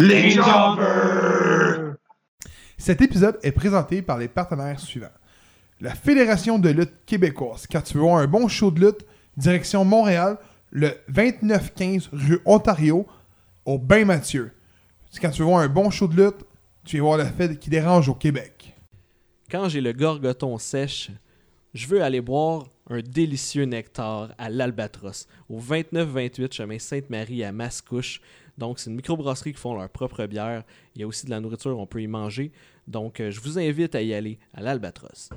Les Jobbers! Cet épisode est présenté par les partenaires suivants. La Fédération de lutte québécoise. Quand tu veux voir un bon show de lutte, direction Montréal, le 2915 rue Ontario, au Bain Mathieu. Quand tu veux voir un bon show de lutte, tu vas voir la fête qui dérange au Québec. Quand j'ai le gorgoton sèche, je veux aller boire un délicieux nectar à l'Albatros, au 29-28 chemin Sainte-Marie à Mascouche. Donc, c'est une microbrasserie qui font leur propre bière. Il y a aussi de la nourriture, on peut y manger. Donc, euh, je vous invite à y aller à l'Albatros.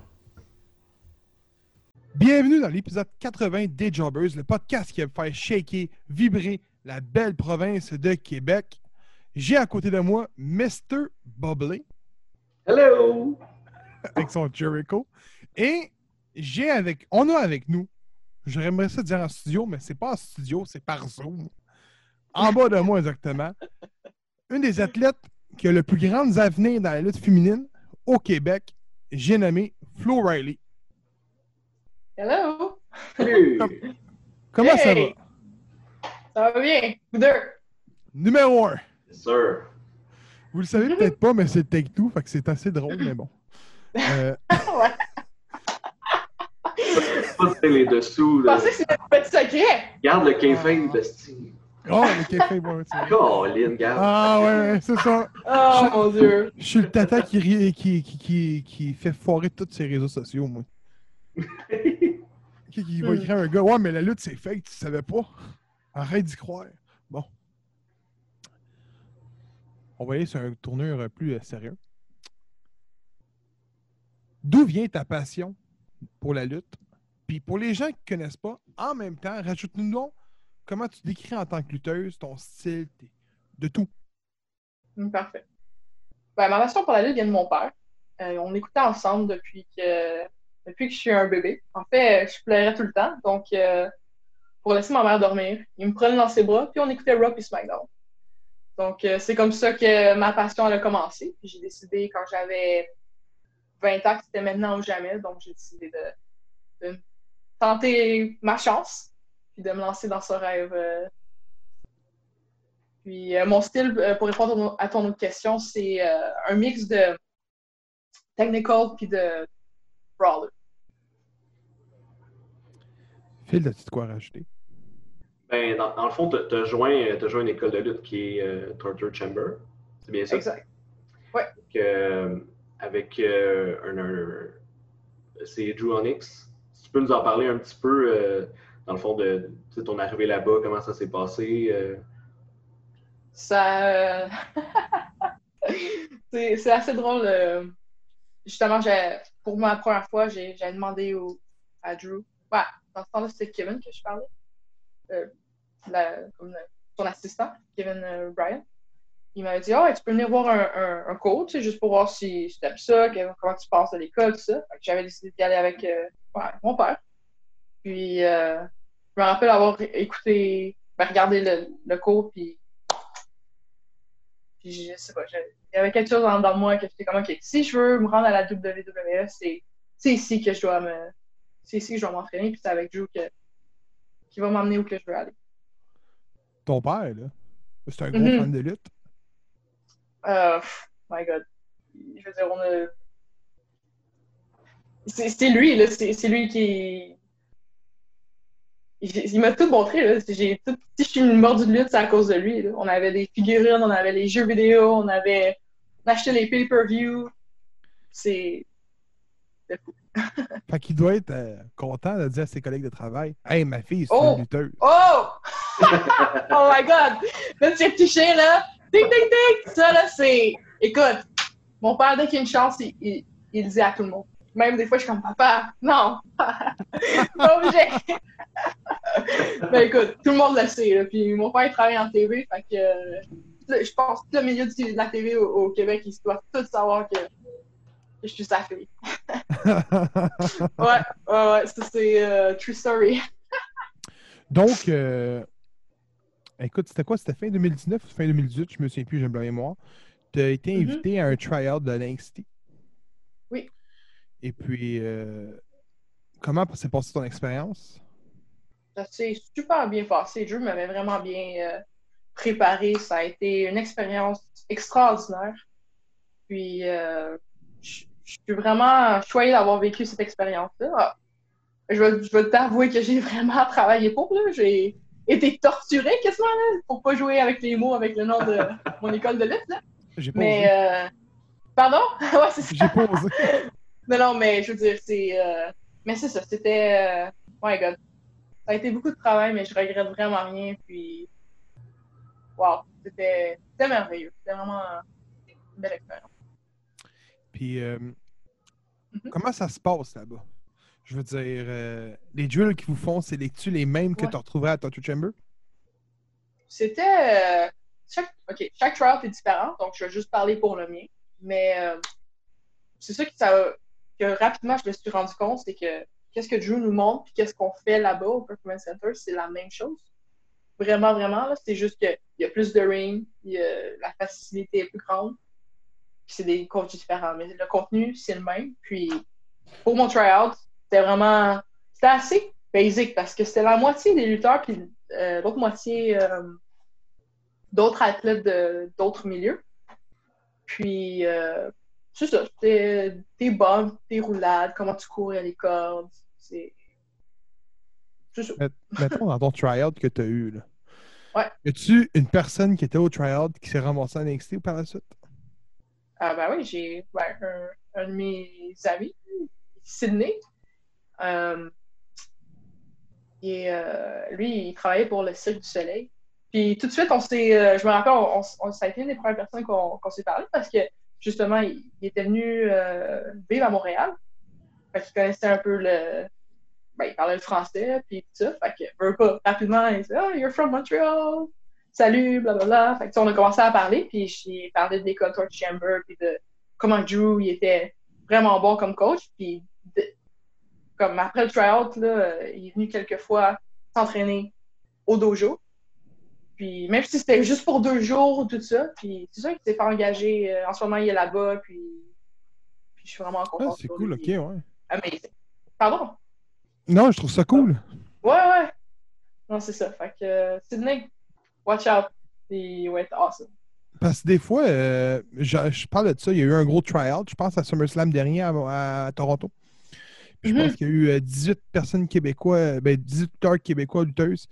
Bienvenue dans l'épisode 80 des Jobbers, le podcast qui va faire shaker, vibrer la belle province de Québec. J'ai à côté de moi Mr. Bubbly Hello! avec son Jericho. Et j'ai avec, on a avec nous, j'aimerais ça dire en studio, mais c'est pas en studio, c'est par Zoom. En bas de moi exactement. Une des athlètes qui a le plus grand avenir dans la lutte féminine au Québec, j'ai nommé Flo Riley. Hello! Salut! Comment ça va? Ça va bien? Vous deux? Numéro 1. Yes, sir. Vous le savez peut-être pas, mais c'est Take Two, fait que c'est assez drôle, mais bon. Euh, ouais. Pas c'est les dessous. Je pensais que c'était un petit secret. Garde le kayfabe de Steve. Oh, le café, c'est- Colin, garde. Ah ouais, c'est ça. Oh mon dieu. Je suis le tata qui, rit, qui, qui, qui, qui fait foirer tous ses réseaux sociaux, moi. Qui, qui va écrire à un gars, ouais, mais la lutte, c'est fake, tu savais pas. Arrête d'y croire. Bon. On va aller sur un tournure plus euh, sérieux. D'où vient ta passion pour la lutte? Puis pour les gens qui ne connaissent pas, en même temps, rajoute-nous donc comment tu décris en tant que lutteuse ton style, de tout. Hum, Parfait. Ben, ma passion pour la lutte vient de mon père. Euh, on écoutait ensemble depuis que, depuis que je suis un bébé. En fait, je pleurais tout le temps. Donc, euh, pour laisser ma mère dormir, il me prenait dans ses bras, puis on écoutait Raw et SmackDown. Donc, euh, c'est comme ça que ma passion a commencé. Puis J'ai décidé quand j'avais 20 ans que c'était maintenant ou jamais. Donc, j'ai décidé de, de tenter ma chance, puis de me lancer dans ce rêve. euh. Puis, euh, mon style, euh, pour répondre à ton- autre question, c'est euh, un mix de technical puis de brawler. Phil, as-tu de quoi rajouter? Ben, dans, dans le fond, t'as as joint, t'as joint une école de lutte qui est euh, Torture Chamber. C'est bien ça? Exact. Donc, euh, avec euh, un, un- c'est Drew Onyx. Peux nous en parler un petit peu, euh, dans le fond, de ton arrivée là-bas, comment ça s'est passé? euh, Ça. euh, c'est assez drôle. Justement, pour ma première fois, j'ai demandé au, à Drew. Ouais, dans ce temps-là, c'était Kevin que je parlais. Son assistant, Kevin Bryan. Il m'avait dit Ah, tu peux venir voir un, coach, juste pour voir si, tu aimes ça, comment tu passes à l'école, tout ça. J'avais décidé d'y aller avec ouais, mon père. Puis, euh, je me rappelle avoir écouté, ben, regardé le, le cours, puis puis je sais pas, je- il y avait quelque chose dans, dans moi que j'étais comme, OK, si je veux me rendre à la WWE, c'est c'est ici que je dois me. C'est ici que je dois m'entraîner, puis c'est avec Drew que, qui va m'emmener où que je veux aller. Ton père, là, c'est un gros Mhm. fan de lutte? Euh, pff, my God. Je veux dire, on a. C'est lui, là. C'est lui qui. Il, m'a tout montré, là. J'ai tout... Si je suis mordue de lutte, c'est à cause de lui, là. On avait des figurines, on avait les jeux vidéo, on avait. On achetait les pay-per-view. C'est. C'est fou. Fait qu'il doit être euh, content de dire à ses collègues de travail Hey, ma fille, c'est Oh! une lutteuse. Oh! oh my God! Là, tu touché, là. Ding, ding, ding! Ça, là, c'est. Écoute, mon père, dès qu'il a une chance, il, il, il le dit à tout le monde. Même des fois, je suis comme papa, non! pas obligé! ben écoute, tout le monde le sait. Là. Puis mon père il travaille en TV, fait que euh, je pense que le milieu de la TV au, au Québec, ils doivent tous savoir que, je suis sa fille. Ouais, ouais, ouais, ça c'est euh, true story. Donc, euh, écoute, c'était quoi? C'était fin 2019 ou fin 2018? Je me souviens plus, j'ai un blanc mémoire. Tu as été Mhm. invité à un tryout de l'NXT. Oui. Et puis, euh, comment s'est passée ton expérience? Ça s'est super bien passé. Drew m'avait vraiment bien, euh, préparé. Ça a été une expérience extraordinaire. Puis, euh, je suis vraiment choyée d'avoir vécu cette expérience-là. Ah, Je vais, je vais t'avouer que j'ai vraiment travaillé pour. là. J'ai été torturée quasiment là, pour pas jouer avec les mots avec le nom de mon école de lutte. là. J'ai pas Mais, osé. pardon? ouais, c'est ça. J'ai pas osé. Non, mais je veux dire, c'est. euh, Mais c'est ça, c'était. euh, My God. Ça a été beaucoup de travail, mais je regrette vraiment rien. Puis. Wow, c'était merveilleux. C'était vraiment une belle expérience. Puis, euh, Mhm. comment ça se passe là-bas? Je veux dire, euh, les drills qu'ils vous font, c'est les-tu les mêmes que Ouais. tu retrouverais à Torture Chamber? C'était. euh, chaque, ok, chaque tryout est différent, donc je vais juste parler pour le mien. Mais c'est ça, que ça que rapidement je me suis rendu compte, c'est que qu'est-ce que Drew nous montre, puis qu'est-ce qu'on fait là-bas au Performance Center, c'est la même chose. Vraiment, vraiment. C'est juste qu'il y a plus de ring, la facilité est plus grande, puis c'est des coachs différents. Mais le contenu, c'est le même. Puis pour mon tryout, c'était vraiment. C'était assez basic parce que c'était la moitié des lutteurs, puis euh, l'autre moitié. euh, d'autres athlètes d'autres milieux. Puis, euh, c'est ça, c'était des bumps, des roulades, comment tu cours à les cordes. C'est c'est ça. Mettons dans ton tryout que tu as eu. Là. Ouais. Y a-tu une personne qui était au tryout qui s'est ramassée à NXT par la suite? Ah ben oui, j'ai ben, un, un de mes amis, Sydney. euh, et euh, lui, il travaillait pour le Cirque du Soleil. Puis tout de suite, on s'est, euh, je me rappelle, on, on- ça a été une des premières personnes qu'on qu'on s'est parlé parce que justement, il, était venu euh, vivre à Montréal. Fait qu'il connaissait un peu le. Ben, il parlait le français, puis tout ça. Fait que, veut pas, rapidement, il dit Oh, you're from Montreal! Salut, blablabla. Fait que, on a commencé à parler, puis j'ai parlé de l'école Torch Chamber, puis de comment Drew, il était vraiment bon comme coach. Puis, de- comme après le tryout, là, il est venu quelques fois s'entraîner au dojo. Puis, même si c'était juste pour deux jours, tout ça, puis c'est sûr qu'il s'est fait engager. euh, en ce moment, il est là-bas, puis, puis je suis vraiment Ah, contente. c'est cool, ok, ouais. Amazing. Pardon? Non, je trouve ça cool. Ouais, ouais. Non, c'est ça. Fait que euh, Sydney, watch out. Être awesome. Parce que des fois, euh, je, je parle de ça, il y a eu un gros tryout, je pense à SummerSlam dernier à, à Toronto. Puis je Mhm. pense qu'il y a eu euh, 18 personnes québécois, ben 18 lutteurs québécois lutteuses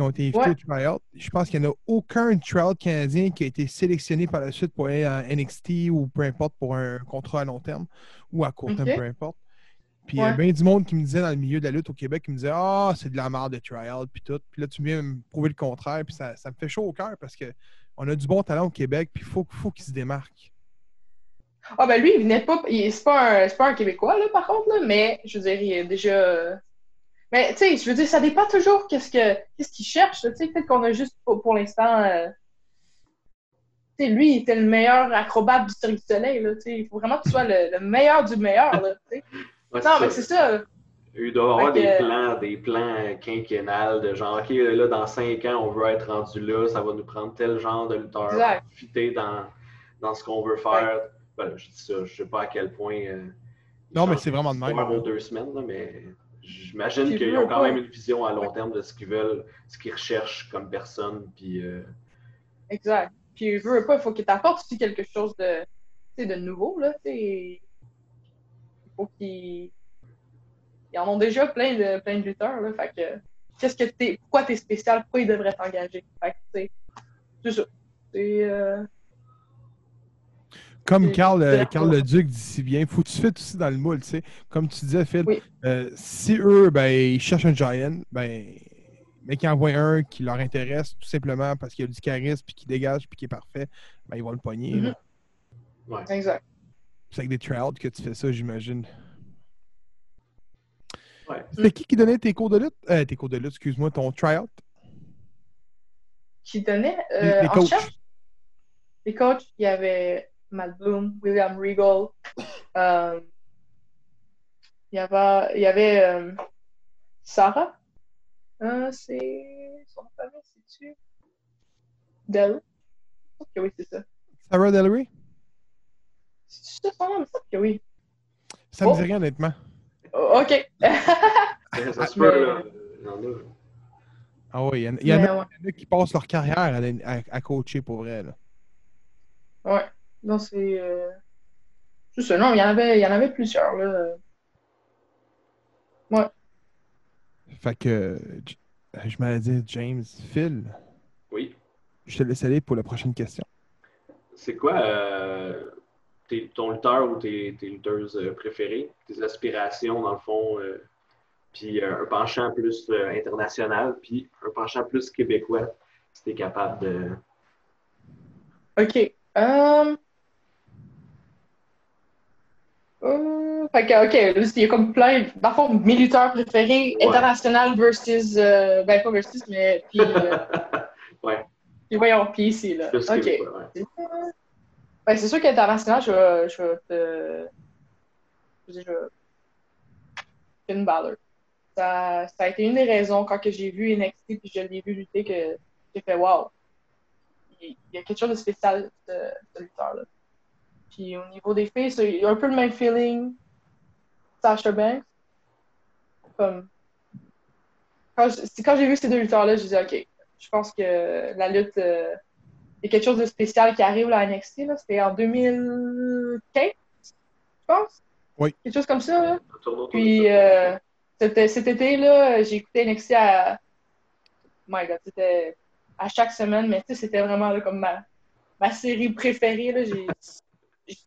qui ont été invités Ouais. au tryout. Je pense qu'il n'y en a aucun tryout canadien qui a été sélectionné par la suite pour aller en NXT ou peu importe pour un contrat à long terme ou à court terme, peu importe. Puis il y a bien du monde qui me disait dans le milieu de la lutte au Québec, qui me disait Ah, c'est de la merde de tryout, puis tout. Puis là, tu viens me prouver le contraire, puis ça, ça me fait chaud au cœur parce que on a du bon talent au Québec, puis il faut, faut qu'il se démarque. Ah, ben lui, il venait pas. il- C'est pas, un- pas un Québécois, là, par contre, là, mais je veux dire, il est déjà. Mais, tu sais, je veux dire, ça dépend toujours qu'est-ce que qu'est-ce qu'il cherche, tu sais. Peut-être qu'on a juste, pour, pour l'instant. euh, Tu sais, lui, il était le meilleur acrobate du Cirque du Soleil, là, tu sais. Il faut vraiment que tu sois le, le meilleur du meilleur, là, tu sais. Ouais, Non, mais c'est ça. Il doit y avoir des que- plans, des plans quinquennales de genre, OK, là, dans cinq ans, on veut être rendu là, ça va nous prendre tel genre de lutteur Exact. pour fitter dans, dans ce qu'on veut faire. Ben, je dis ça, je sais pas à quel point. euh, Non, mais c'est vraiment de même. deux semaines, là, mais j'imagine qu'ils ont quand même une vision à long terme de ce qu'ils veulent, ce qu'ils recherchent comme personne. Puis, euh, Exact. Puis, je veux pas, il faut qu'il t'apporte aussi quelque chose de, de nouveau, là, faut qu'ils. Ils en ont déjà plein de, plein de lutteurs, là. Fait que, qu'est-ce que t'es, pourquoi t'es spécial, pourquoi ils devraient t'engager? Fait que, c'est ça. C'est, euh, Comme Carl, euh, Carl le Duc dit si bien, faut que tu fasses aussi dans le moule, tu sais. Comme tu disais, Phil, Oui. euh, si eux, ben, ils cherchent un Giant, ben, mais qu'ils envoient un qui leur intéresse tout simplement parce qu'il a du charisme, puis qui dégage, puis qui est parfait, ben, ils vont le pogner. Mhm. ouais. exact. C'est avec des tryouts que tu fais ça, j'imagine. Ouais. C'était qui qui donnait tes cours de lutte? Euh, tes cours de lutte, excuse-moi, ton tryout? Qui donnait, Les, euh, les en coachs. chef, les coachs, il y avait Matt Bloom, William Regal, euh, il y avait, il y avait euh, Sarah. Euh, c'est son nom de famille, c'est-tu? Del? Que oui, c'est ça. Sarah Delray? C'est ça son nom? Que oui. Ça me Oh. dit rien, honnêtement. Oh, ok. Ça se peut, là. Il y en a. Ah oui, il y en, il y en a, ouais. y en a qui passent leur carrière à, à- à coacher pour vrai. Là. Ouais. Non, c'est. euh, C'est ça. Non, il y en avait, il y en avait plusieurs, là. Fait que, J- je m'allais dire, James, Phil, Oui. je te laisse aller pour la prochaine question. C'est quoi euh, tes- ton lutteur ou tes, tes lutteuses euh, préférées, tes aspirations dans le fond, euh, puis euh, un penchant plus euh, international, puis un penchant plus québécois, si t'es capable de. Ok. Um... euh, Fait que, ok, il y a comme plein. Dans le fond, mes lutteurs préférés, Ouais. international versus. euh, Ben, pas versus, mais. Puis, euh, Ouais. puis voyons, puis ici, là. Ok. ouais. Ben, c'est sûr qu'international, je vais, je vais te. Je vais- Finn Balor. Ça, ça a été une des raisons quand j'ai vu NXT puis je l'ai vu lutter que j'ai fait wow. Il il y a quelque chose de spécial de ce lutteur-là. Puis au niveau des filles, c'est- il y a un peu le même feeling. Sasha Banks. Comme. Quand j'ai vu ces deux lutteurs-là, je disais, OK, je pense que la lutte. euh, il y a quelque chose de spécial qui arrive là, à NXT. là. C'était en 2015, je pense. Oui. Quelque chose comme ça. Là. Puis euh, cet, cet été, là, j'ai écouté NXT à. My God, c'était à chaque semaine, mais tu sais, c'était vraiment là, comme ma, ma série préférée. J'ai-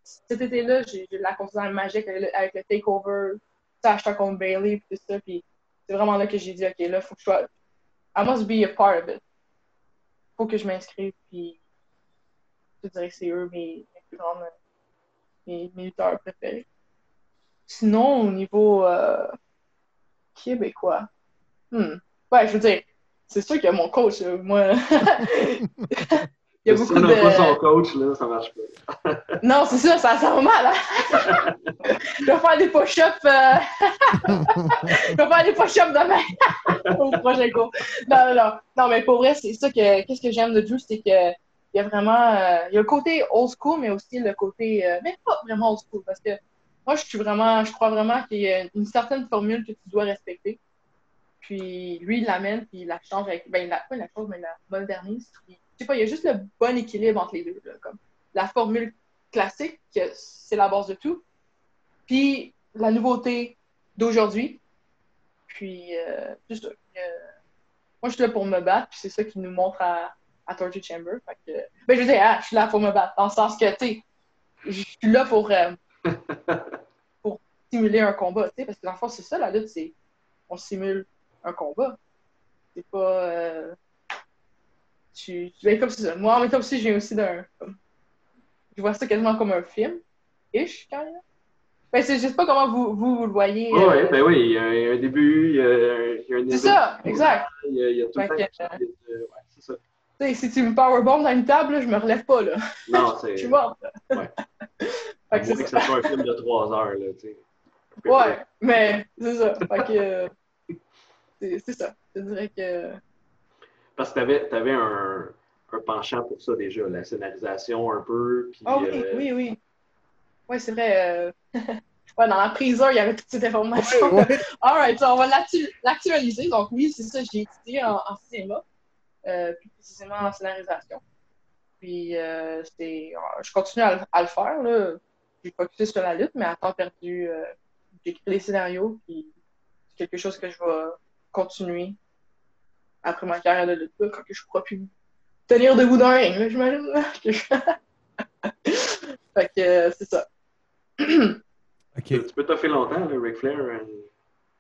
cet été-là, j'ai la considéré magique avec le, takeover, Sasha contre Bailey, tout ça. Puis c'est vraiment là que j'ai dit, OK, là, faut que je sois. I must be a part of it. Faut que je m'inscrive, puis je dirais que c'est eux mes, mes plus grandes. Mes, mes lutteurs préférés. Sinon, au niveau euh, québécois, hmm. ouais, je veux dire, c'est sûr que mon coach, moi, il y a Si beaucoup on n'a pas son coach, là, ça marche pas. Non, c'est ça, ça sent mal. Hein? je vais faire des push-ups. euh, je vais faire des push-ups demain au prochain cours. Non, non, non. Non, mais pour vrai, c'est ça que. Qu'est-ce que j'aime de Drew, c'est que. Il y a vraiment. euh, il y a le côté old school, mais aussi le côté. euh, mais pas vraiment old school, parce que moi, je suis vraiment. Je crois vraiment qu'il y a une certaine formule que tu dois respecter. Puis lui, il l'amène, puis il la change avec. Ben, il la, pas la change, mais il la modernise. Puis, je sais pas, il y a juste le bon équilibre entre les deux. Là, comme la formule classique, que c'est la base de tout. Puis la nouveauté d'aujourd'hui. Puis, euh, ça. Euh, moi, je suis là pour me battre, puis c'est ça qui nous montre à, à Torture Chamber. Fait que, ben, je veux dire, ah, je suis là pour me battre, dans le sens que, tu sais, je suis là pour, euh, pour simuler un combat, tu sais, parce que dans le fond, c'est ça, la lutte, c'est on simule un combat. C'est pas. Tu, tu ben, comme ça. Moi, en même temps aussi, je viens aussi d'un. Je vois ça quasiment comme un film. Ish, quand même. Ben, c'est- je sais pas comment vous, vous, vous le voyez. Ouais, euh, ouais, ben oui, il y a un, début, il y a, un c'est ça, exact. Il y a, il y a tout le Fait temps que, quelque chose de- ouais, c'est ça. Tu sais, si tu me powerbomb dans une table, là, je me relève pas, là. Non, c'est. Je suis morte. Ouais. Fait que c'est que ça. soit un film de 3 heures, là, tu sais. Ouais, mais c'est ça. Fait que. euh, c'est c'est ça. Je dirais que. Parce que t'avais, t'avais un, un penchant pour ça déjà, la scénarisation un peu, puis... Ah oui, euh, oui, oui. Oui, c'est vrai. euh, ouais, dans la prison, il y avait toute cette information. Ouais. Alright, on va l'actu- l'actualiser. Donc, oui, c'est ça, j'ai étudié en, en cinéma, euh, plus précisément en scénarisation. Puis, euh, c'est, je continue à, le- à le faire. Là. J'ai focusé sur la lutte, mais à temps perdu, euh, j'écris les scénarios. Puis, c'est quelque chose que je vais continuer après ma carrière de lutte, quand je pourrai plus tenir debout dans un ring, j'imagine. fait que, euh, c'est ça. OK. Tu peux t'offrir longtemps, le Ric Flair. euh,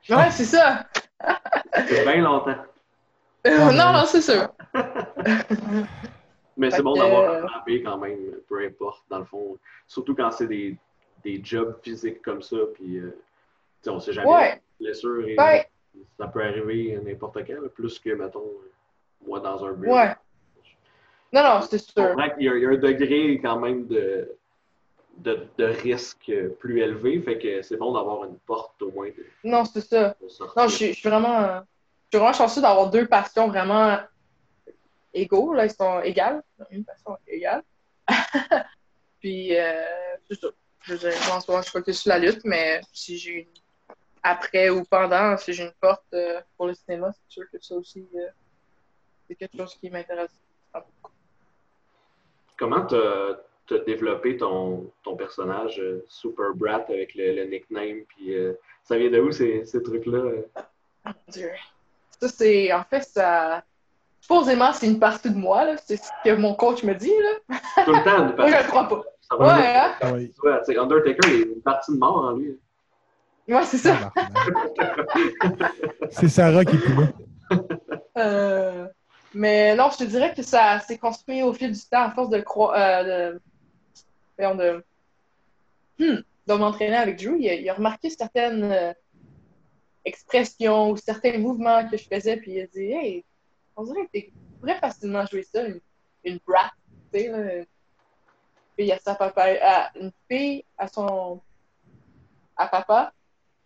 Ouais, c'est ça. C'est bien longtemps. Euh, Ah, non, non, c'est sûr. Mais c'est bon d'avoir euh, un plan B quand même, peu importe, dans le fond. Surtout quand c'est des, des jobs physiques comme ça, puis euh, on sait jamais. Ouais. Blessure et Ouais. Ça peut arriver n'importe quand, là, plus que, mettons, moi dans un but. Ouais. Non, non, c'est sûr. y, a- il y a un degré quand même de, de, de risque plus élevé, fait que c'est bon d'avoir une porte au moins de, Non, c'est ça. Non, je suis, je suis vraiment, je suis vraiment chanceux d'avoir deux passions vraiment égaux. Là, ils sont égales. Une passion égale. Puis, euh, c'est ça. Je veux dire, en moment, je focus sur la lutte, mais si j'ai une. Après ou pendant, si j'ai une porte euh, pour le cinéma, c'est sûr que ça aussi, euh, c'est quelque chose qui m'intéresse. Comment t'as as développé ton, ton personnage euh, Super Brat avec le, le nickname? Puis euh, ça vient de où ces, ces trucs-là? Mon Dieu. Ça, c'est. En fait, ça. Supposément, c'est une partie de moi, là. C'est ce que mon coach me dit, là. Tout le temps, une Moi, je partie- le crois pas. ça Ouais, hein? Ah. Ouais, tu Undertaker, il y a une partie de mort en lui. Ouais, c'est ça. Tabarnak. C'est Sarah qui est plus là. Euh, mais non, je te dirais que ça s'est construit au fil du temps à force de croire. Euh, de, Hmm, de m'entraîner avec Drew. Il a, il a remarqué certaines euh, expressions ou certains mouvements que je faisais, puis il a dit Hey, on dirait que tu pourrais facilement jouer ça, une, une brat. Tu sais, là, une fille à sa papa, à, une fille à son. à papa,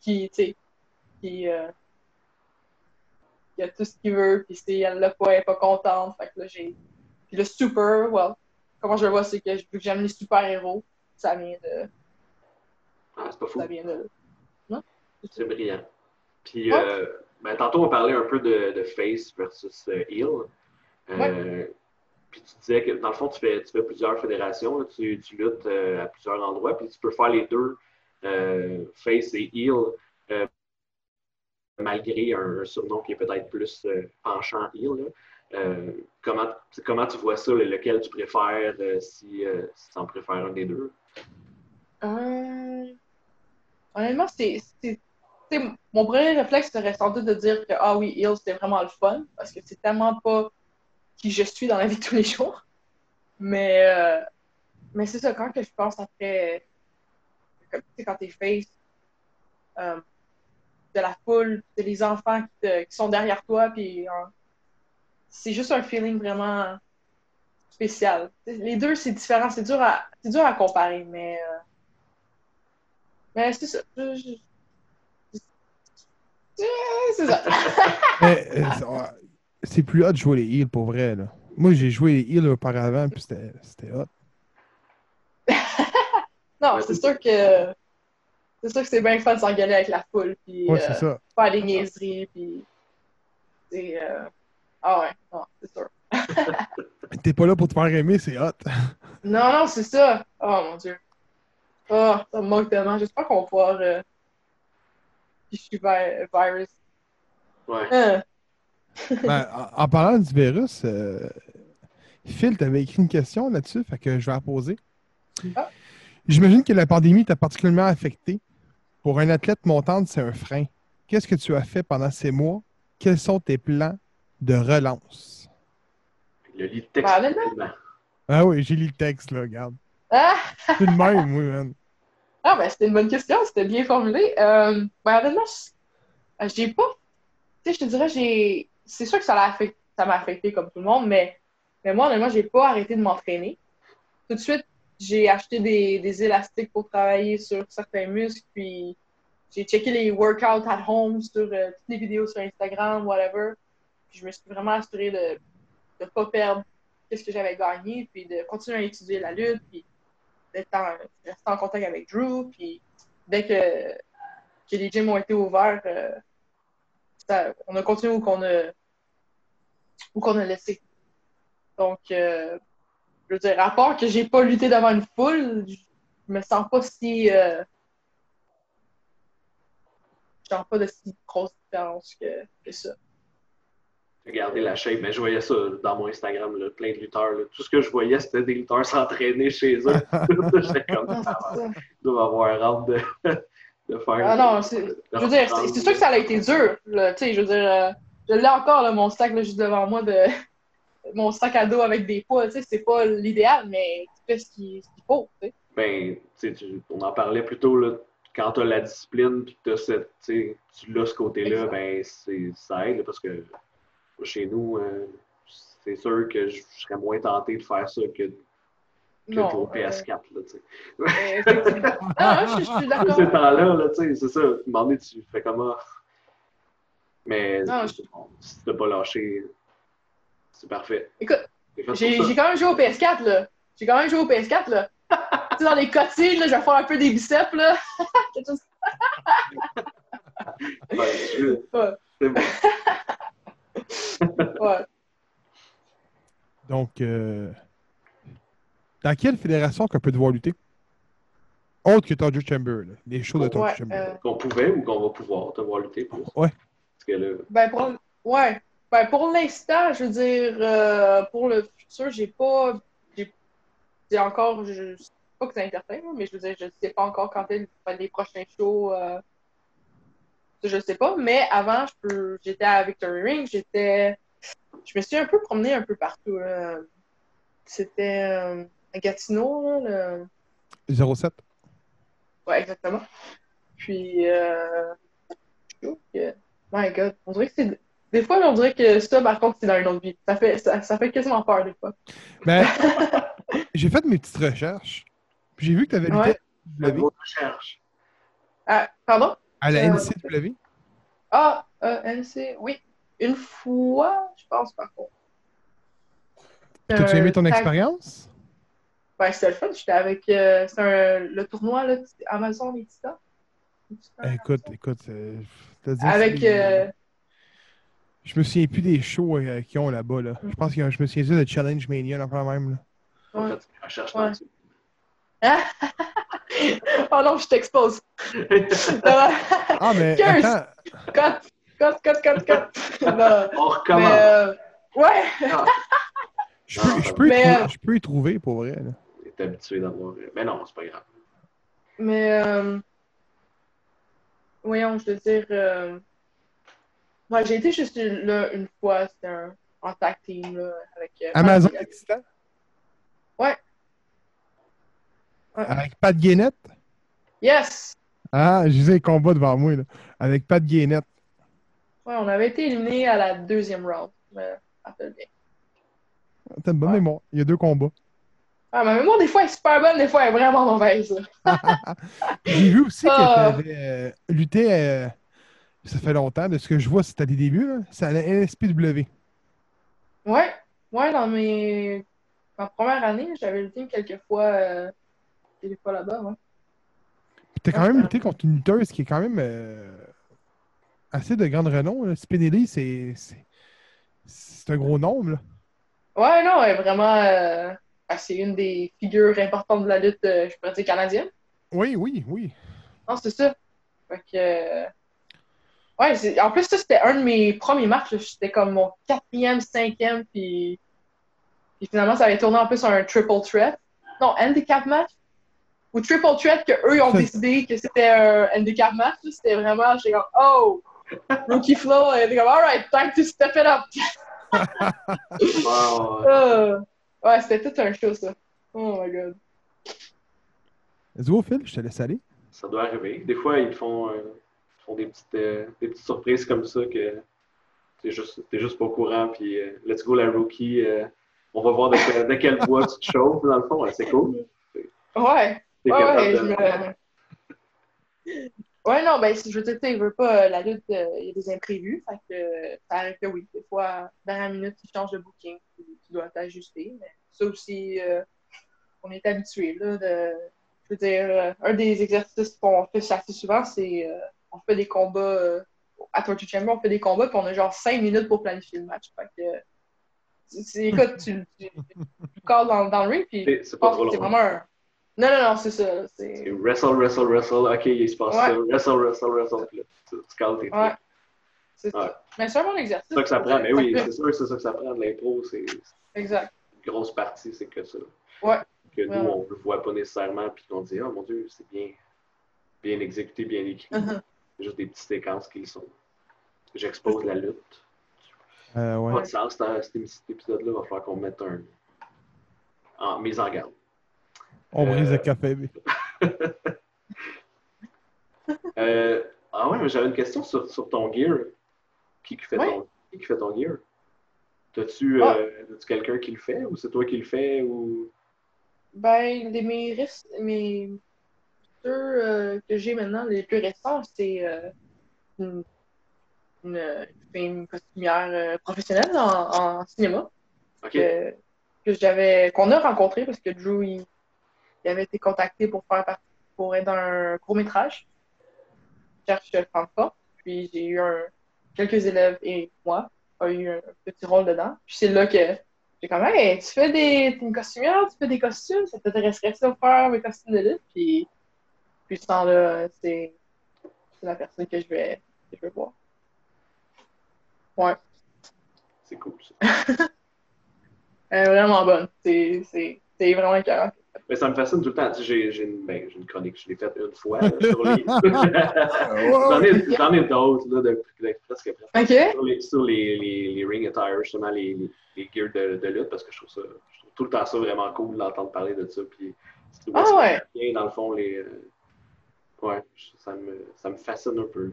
qui, tu sais, qui. euh, qui a tout ce qu'il veut, puis si elle l'a pas, elle est pas contente. Fait que là, j'ai. Puis le super, well, comment je le vois, c'est que vu que j'aime les super-héros, ça vient de. Ah, c'est pas fou. Ça vient de. Non? C'est brillant. Puis, Ouais. euh, ben, tantôt, on parlait un peu de, de face versus euh, heel. Euh, Puis tu disais que, dans le fond, tu fais, tu fais plusieurs fédérations. là. Tu, tu luttes euh, à plusieurs endroits. Puis tu peux faire les deux, euh, face et heel, euh, malgré un, surnom qui est peut-être plus euh, penchant heel. Euh, comment, comment tu vois ça? lequel tu préfères, euh, si, euh, tu en préfères un des deux? Euh, Honnêtement, c'est. Mon premier réflexe serait sans doute de dire que ah oui, Hill, c'était vraiment le fun, parce que c'est tellement pas qui je suis dans la vie de tous les jours. Mais, euh, mais c'est ça, quand que je pense après, comme, tu sais, quand t'es face euh, de la foule, de les enfants qui, te- qui sont derrière toi, puis euh, c'est juste un feeling vraiment spécial. Les deux, c'est différent, c'est dur à, c'est dur à comparer, mais, euh, mais c'est ça. Je- je- je- C'est ça. Mais, euh, c'est- plus hot de jouer les heals pour vrai. Là. Moi, j'ai joué les heals auparavant, puis c'était c'était hot. Non, Ouais, c'est sûr que c'est sûr que c'est bien fun de s'engueuler avec la foule, puis Ouais, euh, c'est ça. faire des niaiseries, puis c'est euh, ah ouais, non, c'est sûr. T'es pas là pour te faire aimer, c'est hot. Non, non, c'est ça. Oh mon dieu. Oh, ça me manque tellement. J'espère qu'on va pouvoir euh, puis je suis vi- virus. Ouais. Hein. Ben, en, en parlant du virus, euh, Phil, t'avais écrit une question là-dessus, fait que je vais la poser. Ah. J'imagine que la pandémie t'a particulièrement affecté. Pour un athlète montante, c'est un frein. Qu'est-ce que tu as fait pendant ces mois? Quels sont tes plans de relance? Le lit de texte. Ben, honnêtement- Ah oui, j'ai lu le texte, là, regarde. Ah! C'est le même, oui, man. Ah, ben, c'était une bonne question, c'était bien formulé. Euh, ben, honnêtement, je- j'ai pas. Tu sais, je te dirais, j'ai. C'est sûr que ça l'a affecté, ça m'a affecté comme tout le monde, mais, mais moi, honnêtement, j'ai pas arrêté de m'entraîner. Tout de suite, j'ai acheté des, des élastiques pour travailler sur certains muscles, puis j'ai checké les workouts at home sur euh, toutes les vidéos sur Instagram, whatever. Puis je me suis vraiment assuré de ne pas perdre ce que j'avais gagné, puis de continuer à étudier la lutte, puis d'être en, en contact avec Drew. Puis dès que, que les gyms ont été ouverts, euh, ça- on a continué où qu'on a, a laissé. Donc, euh, je veux dire, à part que j'ai pas lutté devant une foule, je me sens pas si. Euh, je sens pas de si grosse différence que, que ça. Regardez la shape, mais je voyais ça dans mon Instagram, là, plein de lutteurs. là. Tout ce que je voyais, c'était des lutteurs s'entraîner chez eux. J'étais comme, Non, ah, ça. ils doivent avoir hâte de, de faire. Ah non, c'est- Je veux dire, c'est sûr que ça a été dur. là. Tu sais, je veux dire, euh, je l'ai encore, là, mon sac là, juste devant moi, de mon sac à dos avec des poids. Tu sais, c'est pas l'idéal, mais tu fais ce qu'il faut. Tu sais. Ben, tu sais, tu- on en parlait plus tôt, là, quand tu as la discipline puis que t'as cette, tu tu l'as ce côté-là, ben, c'est- ça aide parce que chez nous, euh, c'est sûr que je serais moins tenté de faire ça que, que Non, pour euh, PS4. Là, tu sais. euh. Ah, je, je suis d'accord. Ces temps-là, là, tu sais, c'est ça. À un moment donné, tu fais comment. Mais Non, si t'as pas lâché, c'est parfait. Écoute, J'ai quand même joué au PS4, là. J'ai quand même joué au PS4, là. tu sais, dans les cotines, là, je vais faire un peu des biceps, là. Quelque chose- Ouais, je- Ouais. c'est bon. Ouais. Donc, euh, dans quelle fédération qu'on peut devoir lutter? Autre que Torture Chamber, là? les shows de Ouais, Torture Chamber. euh, Qu'on pouvait ou qu'on va pouvoir te voir lutter pour? Ouais. Parce que là, Ben pour, ouais. Ben pour l'instant, je veux dire, euh, pour le futur, j'ai pas. J'ai encore. Je, sais pas que c'est incertain, mais je veux dire, je sais pas encore quand est le- les prochains shows. euh, je sais pas. Mais avant. J'étais à Victory Ring, j'étais. Je me suis un peu promenée un peu partout. C'était euh, à Gatineau, là, le- 07. Ouais, exactement. Puis, euh, je trouve que, my God, on dirait que c'est. Des fois, on dirait que ça, par contre, c'est dans une autre vie. Ça fait, ça, ça fait quasiment peur, des fois. Ben, j'ai fait mes petites recherches. J'ai vu que tu avais lutté Ouais. à, la la NCW, grosse recherche. Ah, pardon? à la Euh, NCW. Ah, euh, NC, oui. Une fois, je pense, par contre. T'as-tu Euh, aimé ton tag- expérience? Ben, c'était le fun. J'étais avec. euh, c'est un- le tournoi, là, Amazon et Titan. Eh, Écoute, écoute, euh, t'as dit Avec. euh, Je me souviens plus des shows euh, qu'ils ont là-bas. Là. Je pense que je me souviens juste de Challenge Mania, là, quand même. Là. Ouais. fait oh non, je t'expose. Ah, mais Curse! attends, Cut, cut, cut, cut, cut. Non, On recommence. mais, euh, ouais. je peux, je, peux y Mais, trouver, euh, je peux y trouver pour vrai. Là. T'es habitué d'avoir. Mais non, c'est pas grave. Mais, euh, voyons, je veux dire, euh, ouais, j'ai été juste là une fois, c'était un, en tag team, là, avec... euh, Amazon Pat- Titan? Ouais. Ouais. Avec Pat Guénette? Yes! Ah, je disais les combats devant moi. Là. Avec Pat Guénette. Ouais, on avait été éliminés à la deuxième round, me rappelle bien. T'as une bonne Ouais. mémoire. Il y a deux combats. Ah, ma mémoire, des fois, elle est super bonne, des fois, elle est vraiment mauvaise. J'ai vu aussi que Ah. tu avais lutté, euh, ça fait longtemps, de ce que je vois, c'était des débuts, là. c'est à la NSPW. Ouais, ouais, dans mes... Ma première année, j'avais lutté quelques fois, euh, quelques fois là-bas, ouais. T'as quand même lutté contre une lutteuse qui est quand même euh, assez de grande renom. Spinelli, c'est, c'est, un gros nom. Là. Ouais, non, elle est vraiment. euh, c'est une des figures importantes de la lutte, euh, je pourrais dire, canadienne. Oui, oui, oui. Non, c'est ça. Fait que. Euh, Ouais, en plus, ça, c'était un de mes premiers matchs. C'était comme mon quatrième, cinquième, puis. Puis finalement, ça avait tourné en plus un triple threat. Non, handicap match? Ou triple threat, que eux ils ont décidé que c'était un handicap match. C'était vraiment, j'étais comme, oh! Rookie Flow, elle était comme, alright, time to step it up! Wow. Euh, ouais, c'était tout un show, ça. Oh my god. Go, Phil, je te laisse aller. Ça doit arriver. Des fois, ils font, euh, font des, petites, euh, des petites surprises comme ça que t'es juste, t'es juste pas au courant. Puis, euh, let's go, la rookie. euh, on va voir de, quel- de quel bois tu te chauffes, dans le fond. Ouais, c'est cool. Ouais, ouais, capable ouais, de- je me... Ouais, non, ben, si je veux dire, tu sais, il veut pas, la lutte, euh, il y a des imprévus, fait que euh, ça arrive que oui, des fois, dernière minute, tu changes de booking, tu, tu dois t'ajuster, mais ça aussi, euh, on est habitué, là, de, je veux dire, un des exercices qu'on fait assez souvent, c'est, euh, on fait des combats, euh, à Torture Chamber, on fait des combats, puis on a genre cinq minutes pour planifier le match, fait que, écoute, tu, tu, tu calls dans, dans le ring, puis C'est- long. vraiment un... Non, non, non, c'est ça, c'est... Wrestle, wrestle, wrestle. OK, il se passe Ouais. ça. Wrestle, wrestle, wrestle. Puis là, tu, tu cales tes. Ouais. C'est Ouais. ça. Mais c'est un bon exercice. C'est ça que ça prend. Mais oui, c'est sûr, c'est ça que ça prend de l'impro. C'est Exact. une grosse partie, c'est que ça. Ouais. Que nous, on ne le voit pas nécessairement. Puis on dit, oh mon Dieu, c'est bien, bien exécuté, bien écrit. Juste des petites séquences qui le sont. J'expose la lutte. Euh, ouais. Pas de sens, cet cet épisode-là, il va falloir qu'on mette un. En mise en garde. On brise Euh, le café. Euh, ah ouais, mais j'avais une question sur, sur ton gear. Qui, qui fait, Ouais. ton, qui qui fait ton gear? T'as-tu Ah. euh, as-tu quelqu'un qui le fait ou c'est toi qui le fais ou. Ben, les, mes risques, mes euh, que j'ai maintenant, les plus récents, c'est euh, une, une, une costumière euh, professionnelle en, en cinéma que, que j'avais qu'on a rencontré parce que Drew il, il avait été contacté pour faire partie pour être dans un court métrage. Cherche femme forte. Puis j'ai eu un, quelques élèves et moi a eu un petit rôle dedans. Puis c'est là que J'ai comme, hey, tu fais des. Une costumière, tu fais des costumes, ça t'intéresserait ça de faire mes costumes de lutte? Puis, puis ce temps-là, c'est c'est la personne que je vais, que je vais voir. Ouais. C'est cool, ça. Elle est vraiment bonne. C'est c'est- c'est vraiment écœurant. Mais ça me fascine tout le temps. J'ai une, ben, une chronique, je l'ai faite une fois là, sur les. J'en ai, d'autres, là, de, de- presque presque. Sur les, sur les, les, les ring attire, justement, les, les, gears de, de lutte, parce que je trouve ça, je trouve tout le temps ça vraiment cool d'entendre parler de ça. Puis, trouve Ah ouais. bien, dans le fond, les. euh, ouais, ça me, ça me fascine un peu.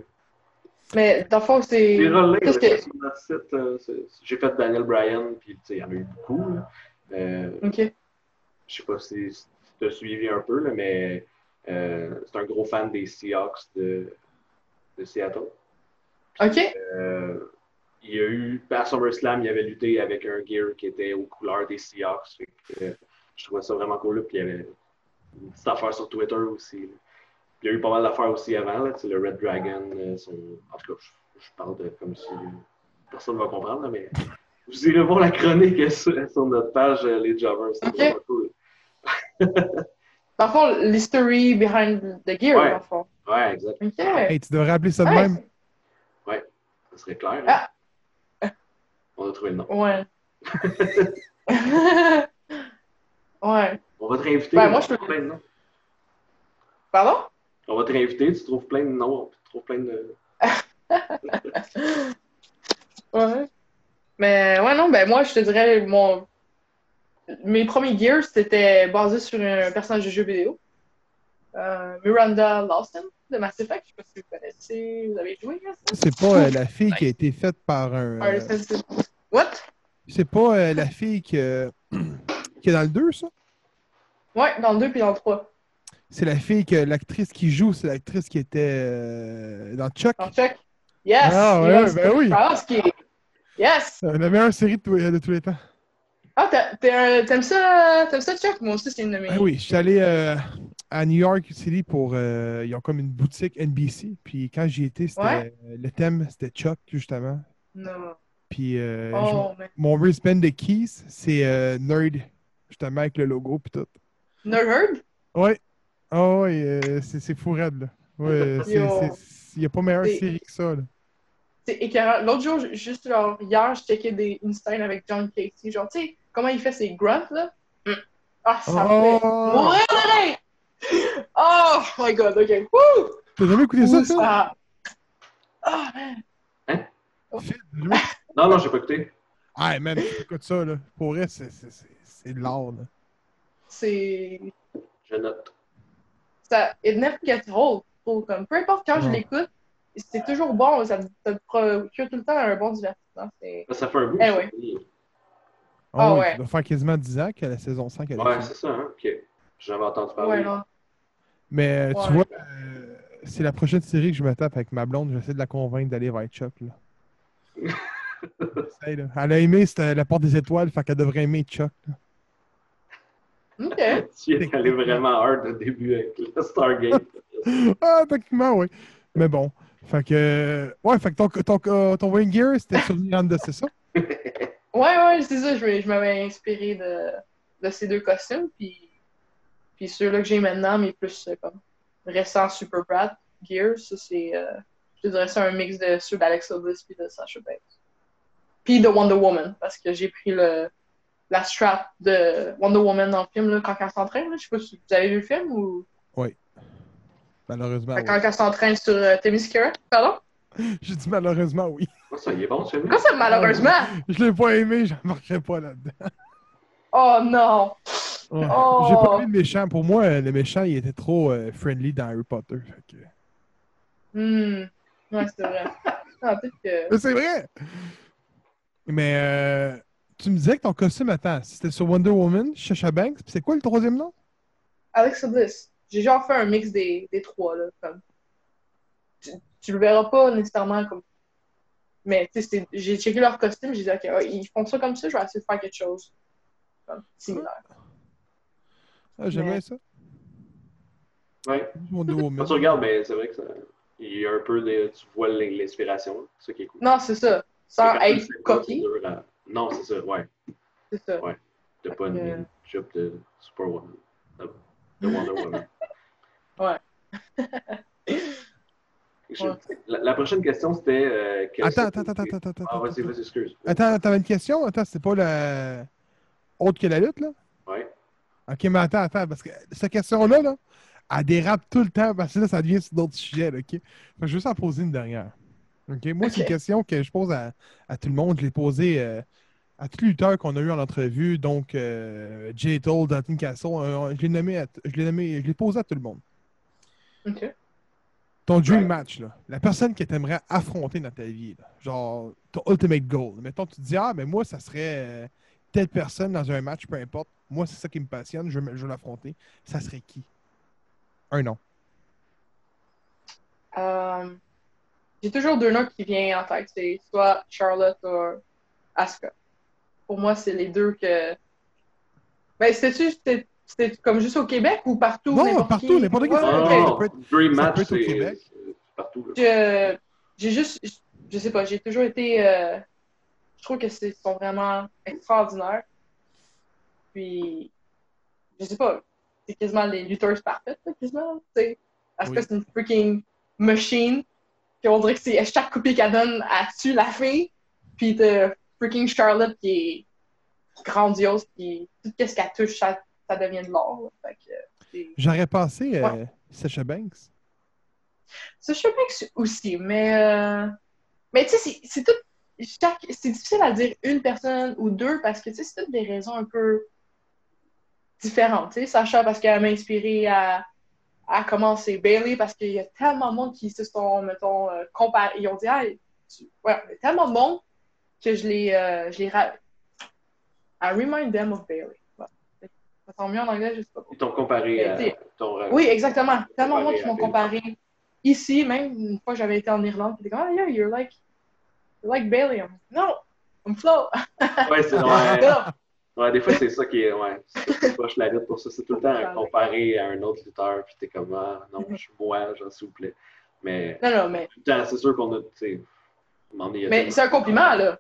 Mais dans le fond, c'est. Là, que. sur notre site, euh, j'ai fait Daniel Bryan, puis tu sais, il y en a eu beaucoup. là. Euh, OK. je sais pas si, si tu as suivi un peu, là, mais euh, c'est un gros fan des Seahawks de, de Seattle. OK? Euh, il y a eu, à SummerSlam, il avait lutté avec un gear qui était aux couleurs des Seahawks. Fait que, je trouvais ça vraiment cool. Là. Puis il y avait une petite affaire sur Twitter aussi. là. Il y a eu pas mal d'affaires aussi avant. Là, le Red Dragon. euh, son... En tout cas, je, je parle de comme si personne ne va comprendre, là, mais vous irez voir la chronique sur, sur notre page euh, Les Jobbers. C'est Ok. vraiment cool. Dans le fond, l'history behind the gear, Ouais. dans le fond. Ouais, exact. OK. Hey, tu devrais appeler ça de Ouais, même. Ça serait clair. Ah. hein. On a trouvé le nom. Ouais. ouais. On va te réinviter. Ben, moi, je peux-. Pardon? On va te réinviter, tu trouves plein de noms, tu trouves plein de. Ouais. Mais ouais, non, ben moi, je te dirais, mon... mes premiers Gears, c'était basé sur un personnage de jeu vidéo. Euh, Miranda Lawson de Mass Effect. Je sais pas si vous connaissez, vous avez joué à ça? C'est pas euh, la fille qui a été faite par un. Euh, What? C'est pas euh, la fille que- qui est dans le 2, ça? Ouais, dans le 2 puis dans le 3. C'est la fille que l'actrice qui joue, c'est l'actrice qui était euh, dans Chuck. Dans Chuck? Yes! Ah, ouais, Yes! ben oui. Kowalski. Yes! Euh, La meilleure série de, tous- de tous les temps. Ah, t'aimes ça, ça, Chuck? Moi aussi, c'est une de mes. Ah oui, je suis allé euh, à New York City pour. euh, ils ont comme une boutique NBC. Puis quand j'y étais, Ouais. euh, le thème, c'était Chuck, justement. Non. Puis euh, Oh, mais. mon wristband de Keys, c'est euh, Nerd, justement, avec le logo puis tout. Nerd? Ouais. Oh, ouais, euh, c'est c'est fou raide, là. Ouais, c'est- Yo. c'est- il n'y a pas meilleure C'est- série que ça, là. C'est écœurant. L'autre jour, ju- juste genre, hier, je checkais des Insta avec John Casey. Genre, tu sais, comment il fait ses grunts, là? Mm. Ah, ça me fait Oh! mourir de rire! Oh my god, ok. Woo! T'as jamais écouté ça, Ouh, ça... Ah, man. T'as jamais- Non, non, j'ai pas écouté. Ah, man, tu écoutes ça, là. Pour vrai, c'est- c'est c'est- c'est de l'art, là. C'est. Je note. Ça. It never gets old. Comme, peu importe quand je l'écoute, c'est toujours bon. Ça, te procure tout le temps un bon divertissement. Ça, fait un bout. Eh ouais. Ah, Ah oui, ouais. Ça doit faire quasiment 10 ans que la saison 5 elle est Ouais, c'est ça, hein. Ok. J'avais entendu parler. Ouais. Mais euh, tu vois, euh, c'est la prochaine série que je me tape avec ma blonde. J'essaie de la convaincre d'aller vers Chuck. Là. J'essaie, là. Elle a aimé c'était la porte des étoiles, fait qu'elle devrait aimer Chuck. là. Ok. tu es allé vraiment hard au début avec le Stargate. Ah, techniquement, oui. Mais bon. Fait que. Ouais, fait que ton, ton, ton, ton Wayne Gear, c'était sur Miranda, c'est ça? Ouais, ouais, c'est ça. Je, m'avais inspiré de, de ces deux costumes. Puis, puis ceux-là que j'ai maintenant, mais plus euh, comme récents Super Brat Gear, ça c'est. euh, je te dirais c'est un mix de ceux d'Alexa Bliss puis de Sasha Banks. Puis de Wonder Woman, parce que j'ai pris le, la strap de Wonder Woman dans le film là, quand elle s'entraîne. là. Je sais pas si vous avez vu le film ou. Malheureusement, oui. Quand elle s'entraîne sur euh, Themyscira. Pardon? J'ai dit malheureusement, oui. Oh, ça, il est bon, ce film Quoi ça, malheureusement? Je l'ai pas aimé, j'en marquerai pas là-dedans. Oh non! Ouais. Oh. J'ai pas vu le méchant. Pour moi, le méchant, il était trop euh, friendly dans Harry Potter. fait que- Hmm. Ouais, c'est vrai. Ah, que. Mais c'est vrai! Mais euh, tu me disais que ton costume, attends, c'était sur Wonder Woman, Shasha Banks, puis c'est quoi le troisième nom? Alexa Bliss. J'ai genre fait un mix des, des trois, là. Comme... Tu, tu le verras pas nécessairement comme. Mais tu sais, j'ai checké leur costume, j'ai dit, ok, ouais, ils font ça comme ça, je vais essayer de faire quelque chose comme, similaire. Ah, J'aimerais Mais- ça. Ouais. Wonder Quand tu regardes, ben, c'est vrai que ça. Il y a un peu de. Tu vois l'inspiration, c'est ça qui est cool. Non, c'est ça. C'est Sans être à- Non, c'est ça, ouais. c'est ça. Ouais. T'as pas une job de Superwoman. De de Wonder Woman. Ouais. Je- Ouais. La, la prochaine question, c'était. euh, Attends, attends, attends, attends, attends. Ah, vas-y, attends. vas-y, excuse. Attends, t'avais une question? Attends, c'est pas la. Autre que la lutte, là? Ouais. Ok, mais attends, attends, parce que cette question-là, là, elle dérape tout le temps, parce que là, ça devient sur d'autres sujets, là, ok? Fait que je vais juste en poser une dernière. Ok? Moi, c'est une question que je pose à, à tout le monde. Je l'ai posée euh, à tous les lutteurs qu'on a eu en entrevue, donc euh, Jay Toll, Dalton Castle. euh, je l'ai nommé, à je l'ai nommé, je l'ai posé à tout le monde. OK. Ton dream Ouais. match, là, la personne que tu aimerais affronter dans ta vie, là, genre ton ultimate goal. Mettons, tu te dis, ah, mais moi, ça serait euh, telle personne dans un match, peu importe. Moi, c'est ça qui me passionne, je je veux l'affronter. Ça serait qui? Un nom. Euh, J'ai toujours deux noms qui viennent en tête. C'est soit Charlotte ou Asuka. Pour moi, c'est les deux que. Ben, c'était-tu c'était- c'était comme juste au Québec ou partout? Non, n'importe partout, qui? n'importe qui. Peut Oh, Dream ça Match, c'est Québec. partout. là. Je- J'ai juste. je- Je sais pas, j'ai toujours été. euh, je trouve que c'est- sont vraiment extraordinaires. Puis. Je sais pas. C'est quasiment les lutteurs parfaits, quasiment. tu sais. Asuka, Oui. c'est une freaking machine. Puis on dirait que c'est chaque coupé qu'elle donne, elle tue la fille. Puis t'as freaking Charlotte qui est grandiose. Puis tout ce qu'elle touche, ça, ça devient de l'or. J'aurais pensé euh, Ouais. Sasha Banks. Que c'est aussi, mais. euh, Mais tu sais, c'est- tout. chaque- C'est difficile à dire une personne ou deux parce que tu sais, c'est toutes des raisons un peu différentes. Tu sais, Sacha parce qu'elle m'a inspiré à, à commencer. Bailey parce qu'il y a tellement de monde qui se sont, mettons, euh, comparés. Ils ont dit, ah, tu... ouais, il y a tellement de monde que je les. euh, je les ra- I remind them of Bailey. Ouais. Ça sent mieux en anglais, je sais pas. Ils t'ont comparé à ton. Oui, exactement. Tellement de monde qui m'ont comparé ici, même une fois que j'avais été en Irlande, qui étaient comme, ah, yeah, you're like, you're like Bailey. I'm like, no, I'm Flo. Ouais, c'est Non, ouais, des fois, c'est ça qui est. Ouais, c'est poche la lutte pour ça. C'est tout le temps à comparer à un autre lutteur, puis t'es comme, ah, non, je suis moi, genre, s'il vous plaît. Mais non, non, mais, tout le temps, c'est sûr qu'on a, donné, mais c'est un compliment, là.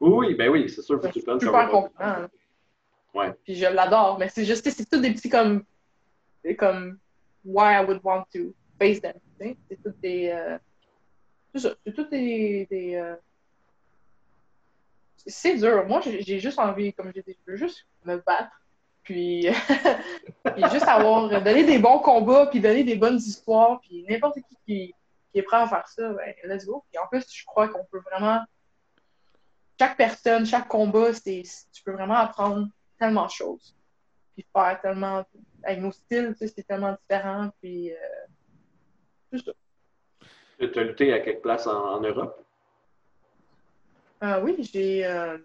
Oui, oui, ben oui, c'est sûr, faut que tu C'est le super compliment. là. Ouais. Puis je l'adore, mais c'est juste, c'est tout des petits comme, des comme, why I would want to face them. C'est tout des, euh, c'est ça, c'est tout des, des euh, c'est- dur. Moi, j'ai juste envie, comme j'ai dit, je veux juste me battre, puis, juste avoir, donner des bons combats, puis donner des bonnes histoires, puis n'importe qui qui, est prêt à faire ça, ben, let's go. Puis en plus, je crois qu'on peut vraiment, chaque personne, chaque combat, c'est, tu peux vraiment apprendre tellement de choses. Puis faire tellement. Avec nos styles, tu sais, c'est tellement différent. Puis. Euh. Tu as lutté à quelque place en Europe? Euh, oui, j'ai, euh,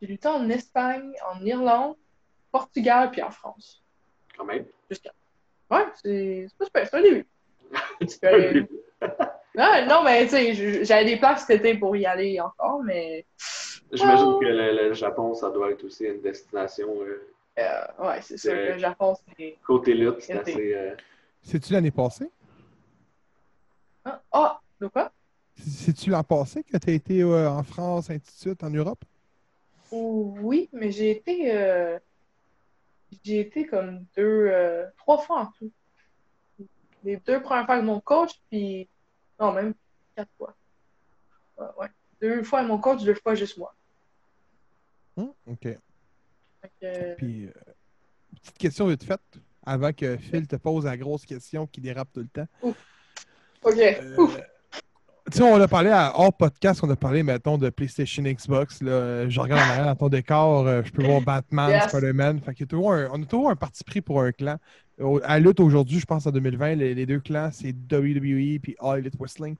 lutté en Espagne, en Irlande, Portugal, puis en France. Quand même. Jusqu'à. Ouais, c'est, c'est pas super, c'est un début. Non, non, mais tu sais, j'avais des places cet été pour y aller encore, mais. J'imagine que le, le Japon, ça doit être aussi une destination. euh, euh, ouais, c'est sûr que le Japon, c'est. côté lutte, c'est assez. euh, C'est-tu l'année passée? Ah, ah, de quoi? C'est-tu l'an passé que tu as été euh, en France, ainsi de suite, en Europe? Oui, mais j'ai été, euh, j'ai été comme deux, euh, trois fois en tout. Les deux premières fois avec mon coach, puis non, même quatre fois. Ouais, ouais. Deux fois avec mon coach, deux fois juste moi. Hum, OK. Puis, euh, petite question vite faite, avant que Phil te pose la grosse question qui dérape tout le temps. ok. Euh, Ouf. Tu sais, on a parlé à hors podcast, on a parlé, mettons, de PlayStation Xbox. Là. Je regarde en arrière dans ton décor, euh, je peux voir Batman, Yes. Spider-Man. Fait qu'il y a toujours un- on a toujours un parti pris pour un clan. Au- À lutte aujourd'hui, je pense en 2020, les, les deux clans, c'est WWE puis All Elite Wrestling.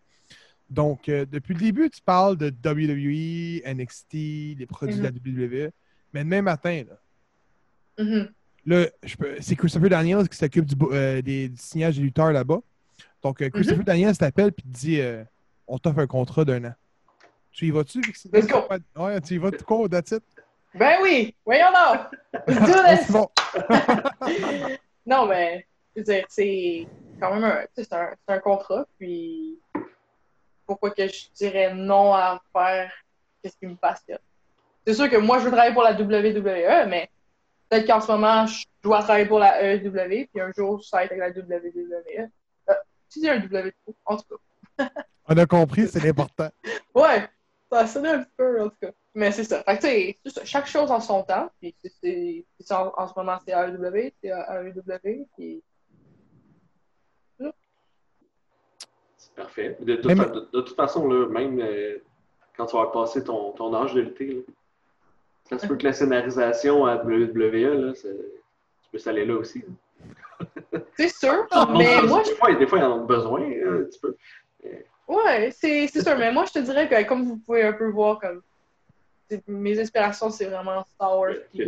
Donc, euh, depuis le début, tu parles de WWE, NXT, les produits de la WWE. Mais demain matin, là, Mhm. Là, je peux- c'est Christopher Daniels qui s'occupe du, euh, des, du signage des lutteurs là-bas. Donc, euh, Christopher Mhm. Daniels t'appelle et te dit On t'offre un contrat d'un an. Tu y vas-tu? Let's go. Ouais, tu y vas tout court, that's it. Ben oui, voyons donc! Let's do Ouais, this! c'est bon. non, mais, je veux dire, c'est quand même un, c'est un, c'est un contrat, puis pourquoi que je dirais non à faire ce qui me passionne? c'est sûr que moi, je veux travailler pour la WWE, mais peut-être qu'en ce moment, je dois travailler pour la AEW, puis un jour, ça va être avec la WWE. Euh, tu dis un W, en tout cas. On a compris, c'est l'important. Ouais, ça a sonné un petit peu, en tout cas. Mais c'est ça. Fait que, tu sais, chaque chose en son temps. Puis, c'est- en, en ce moment, c'est AEW, c'est AEW. Puis, C'est parfait. De, toute Mais- fa- de- de toute façon, là, même euh, quand tu vas passer ton, ton âge de lutter, là, ça se peut que la scénarisation à WWE, là, tu peux s'aller là aussi. c'est sûr. Mais des, moi, fois, des fois, ils en ont besoin euh, un petit peu. Ouais, c'est sûr. Mais moi, je te dirais que, comme vous pouvez un peu voir, comme mes inspirations, c'est vraiment Star Wars, puis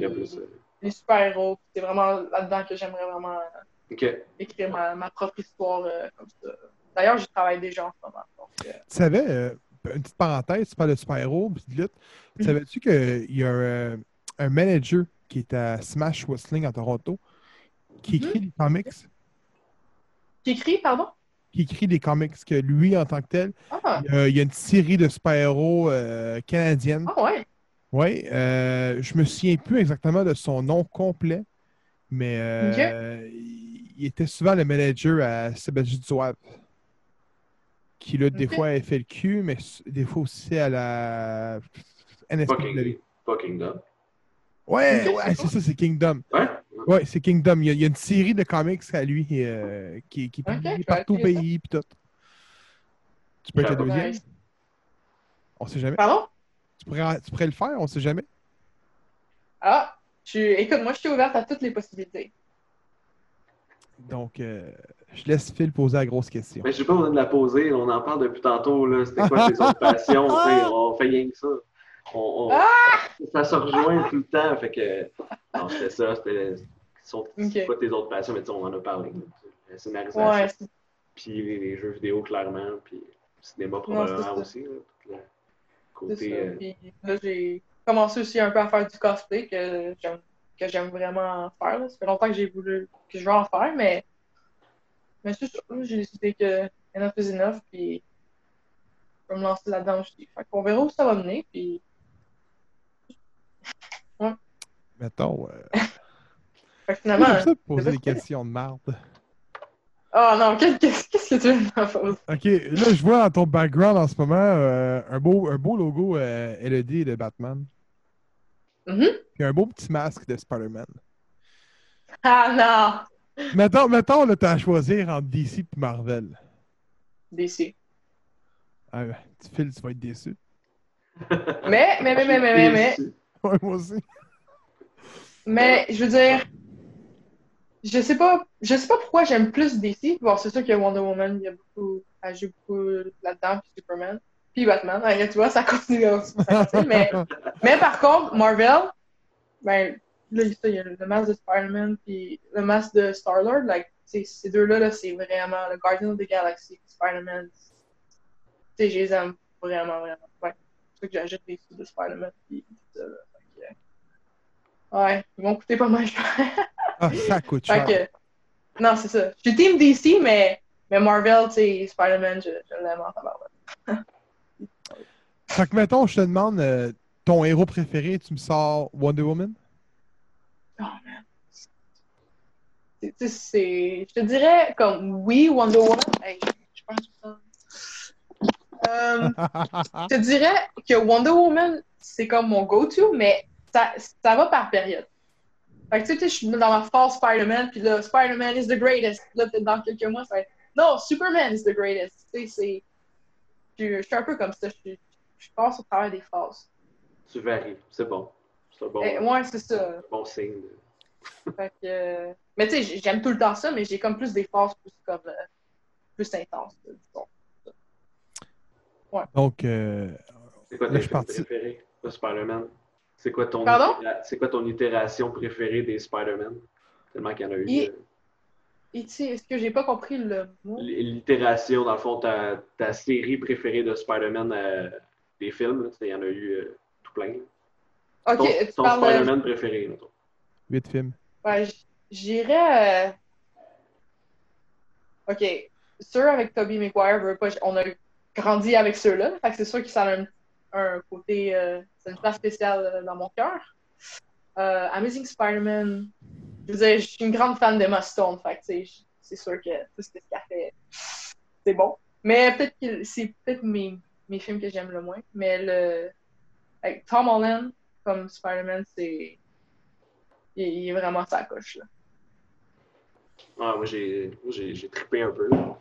les super-héros. C'est vraiment là-dedans que j'aimerais vraiment euh, écrire ma, ma propre histoire euh, comme ça. D'ailleurs, j'y travaille déjà en ce moment. Donc, euh, Tu savais, euh, une petite parenthèse, tu parles de super-héros puis de lutte. Mhm. Savais-tu qu'il y a un, un manager qui est à Smash Wrestling à Toronto qui Mhm. écrit des comics, qui écrit, pardon? Qui écrit des comics, que lui, en tant que tel, Ah, il y a, il y a une série de super-héros euh, canadiennes. ah ouais. Oui, euh, je me souviens plus exactement de son nom complet, mais euh, il il était souvent le manager à Sébastien Zouave, qui là, des fois, le cul, mais des fois aussi à la NSPW. Fucking, fucking done. Ouais, ouais, c'est c'est ça, c'est Kingdom. Ouais? Ouais, c'est Kingdom. Il y, a, il y a une série de comics à lui euh, qui, qui est Ok, publiée je vais partout au pays puis tout. Tu peux être le deuxième? Nice. On sait jamais. Pardon? Tu pourrais, tu pourrais le faire, on sait jamais. Ah, je, écoute, moi, je suis ouverte à toutes les possibilités. Donc, euh, je laisse Phil poser la grosse question. Mais j'ai pas besoin de la poser, on en parle depuis tantôt. là. C'était quoi tes autres passions? sais, on fait rien que ça. On, on- Ça se rejoint tout le temps. Fait que. Non, c'était ça. C'était. Sont- quoi tes autres passions? Mais tu sais, on en a parlé. La scénarisation. Ouais, Puis les, les jeux vidéo, clairement. Puis le cinéma, probablement aussi. là. Tout le c'est côté. ça. euh, Puis là, j'ai commencé aussi un peu à faire du cosplay que j'aime que j'aime vraiment faire. là. Ça fait longtemps que j'ai voulu que je veux en faire, mais, mais là, J'ai décidé que enough is enough, puis je vais me lancer là-dedans aussi. Fait qu'on verra où ça va mener, puis Mettons. Euh, finalement. j'aime ça poser des questions de merde. Oh non, qu'est-ce que tu veux me faire? Ok, là, je vois dans ton background en ce moment euh, un, beau, un beau logo euh, LED de Batman. Mhm. Puis un beau petit masque de Spider-Man. Ah non! Mettons, mettons là, t'as à choisir entre DC et Marvel. DC. Ah, tu Phil, tu vas être déçu. Mais, mais, mais, mais, mais, mais, mais, Ouais, moi aussi. mais, je veux dire, je sais pas, je sais pas pourquoi j'aime plus DC. C'est sûr que Wonder Woman, il y a beaucoup, elle joue beaucoup là-dedans, puis Superman, puis Batman. Tu vois, ça continue à mais, mais par contre, Marvel, ben, là, il y a le masque de Spider-Man, puis le masque de Star-Lord, like, ces deux-là, là, c'est vraiment le Guardian of the Galaxy, Spider-Man. Tu je les aime vraiment, vraiment. Ouais. C'est que j'achète des sous de Spider-Man, puis ça, Ouais, ils vont coûter pas mal. Ah, ça coûte cher. que, non, c'est ça. Je suis Team DC, mais, mais Marvel, tu sais, Spider-Man, je, je l'aime en tabarouette. Fait que, mettons, je te demande euh, ton héros préféré, tu me sors Wonder Woman? Oh, man. C'est-. Je te dirais, comme, oui, Wonder Woman. Hey, je, pense que. Euh, je te dirais que Wonder Woman, c'est comme mon go-to, mais ça, ça va par période. Fait que tu sais, je suis dans ma phase Spider-Man, puis là, Spider-Man is the greatest. Là, peut-être dans quelques mois, ça va être Non, Superman is the greatest. Tu sais, c'est. Je, je suis un peu comme ça. Je, je passe au travers des phases. Tu varies. C'est bon. C'est bon, Eh, ouais, c'est ça. bon signe. Fait que, euh, Mais tu sais, j'aime tout le temps ça, mais j'ai comme plus des phases plus comme euh, plus intenses, disons. Donc, euh, C'est quoi tes parti. préférés de Spider-Man? C'est quoi, ton Pardon? itéra- c'est quoi ton itération préférée des Spider-Man? Tellement qu'il y en a eu. Et est-ce que j'ai pas compris le mot? L'itération, dans le fond, ta, ta série préférée de Spider-Man euh, des films, il y en a eu euh, tout plein. Ok, ton tu ton de... Spider-Man préféré, mettons. 8 films. Ouais, j'irais. euh, Ok, ceux avec Tobey Maguire, on a grandi avec ceux-là, fait que c'est sûr que ça a un, un côté, euh, c'est une place spéciale euh, dans mon cœur. Euh, Amazing Spider-Man, je veux dire, je suis une grande fan d'Emma Stone, fait c'est sûr que tout ce qu'elle fait, c'est bon. Mais peut-être que c'est peut-être mes, mes films que j'aime le moins. Mais le avec Tom Holland comme Spider-Man, c'est. Il, il est vraiment sa coche, là. Ah, moi, j'ai moi, j'ai- j'ai trippé un peu. là.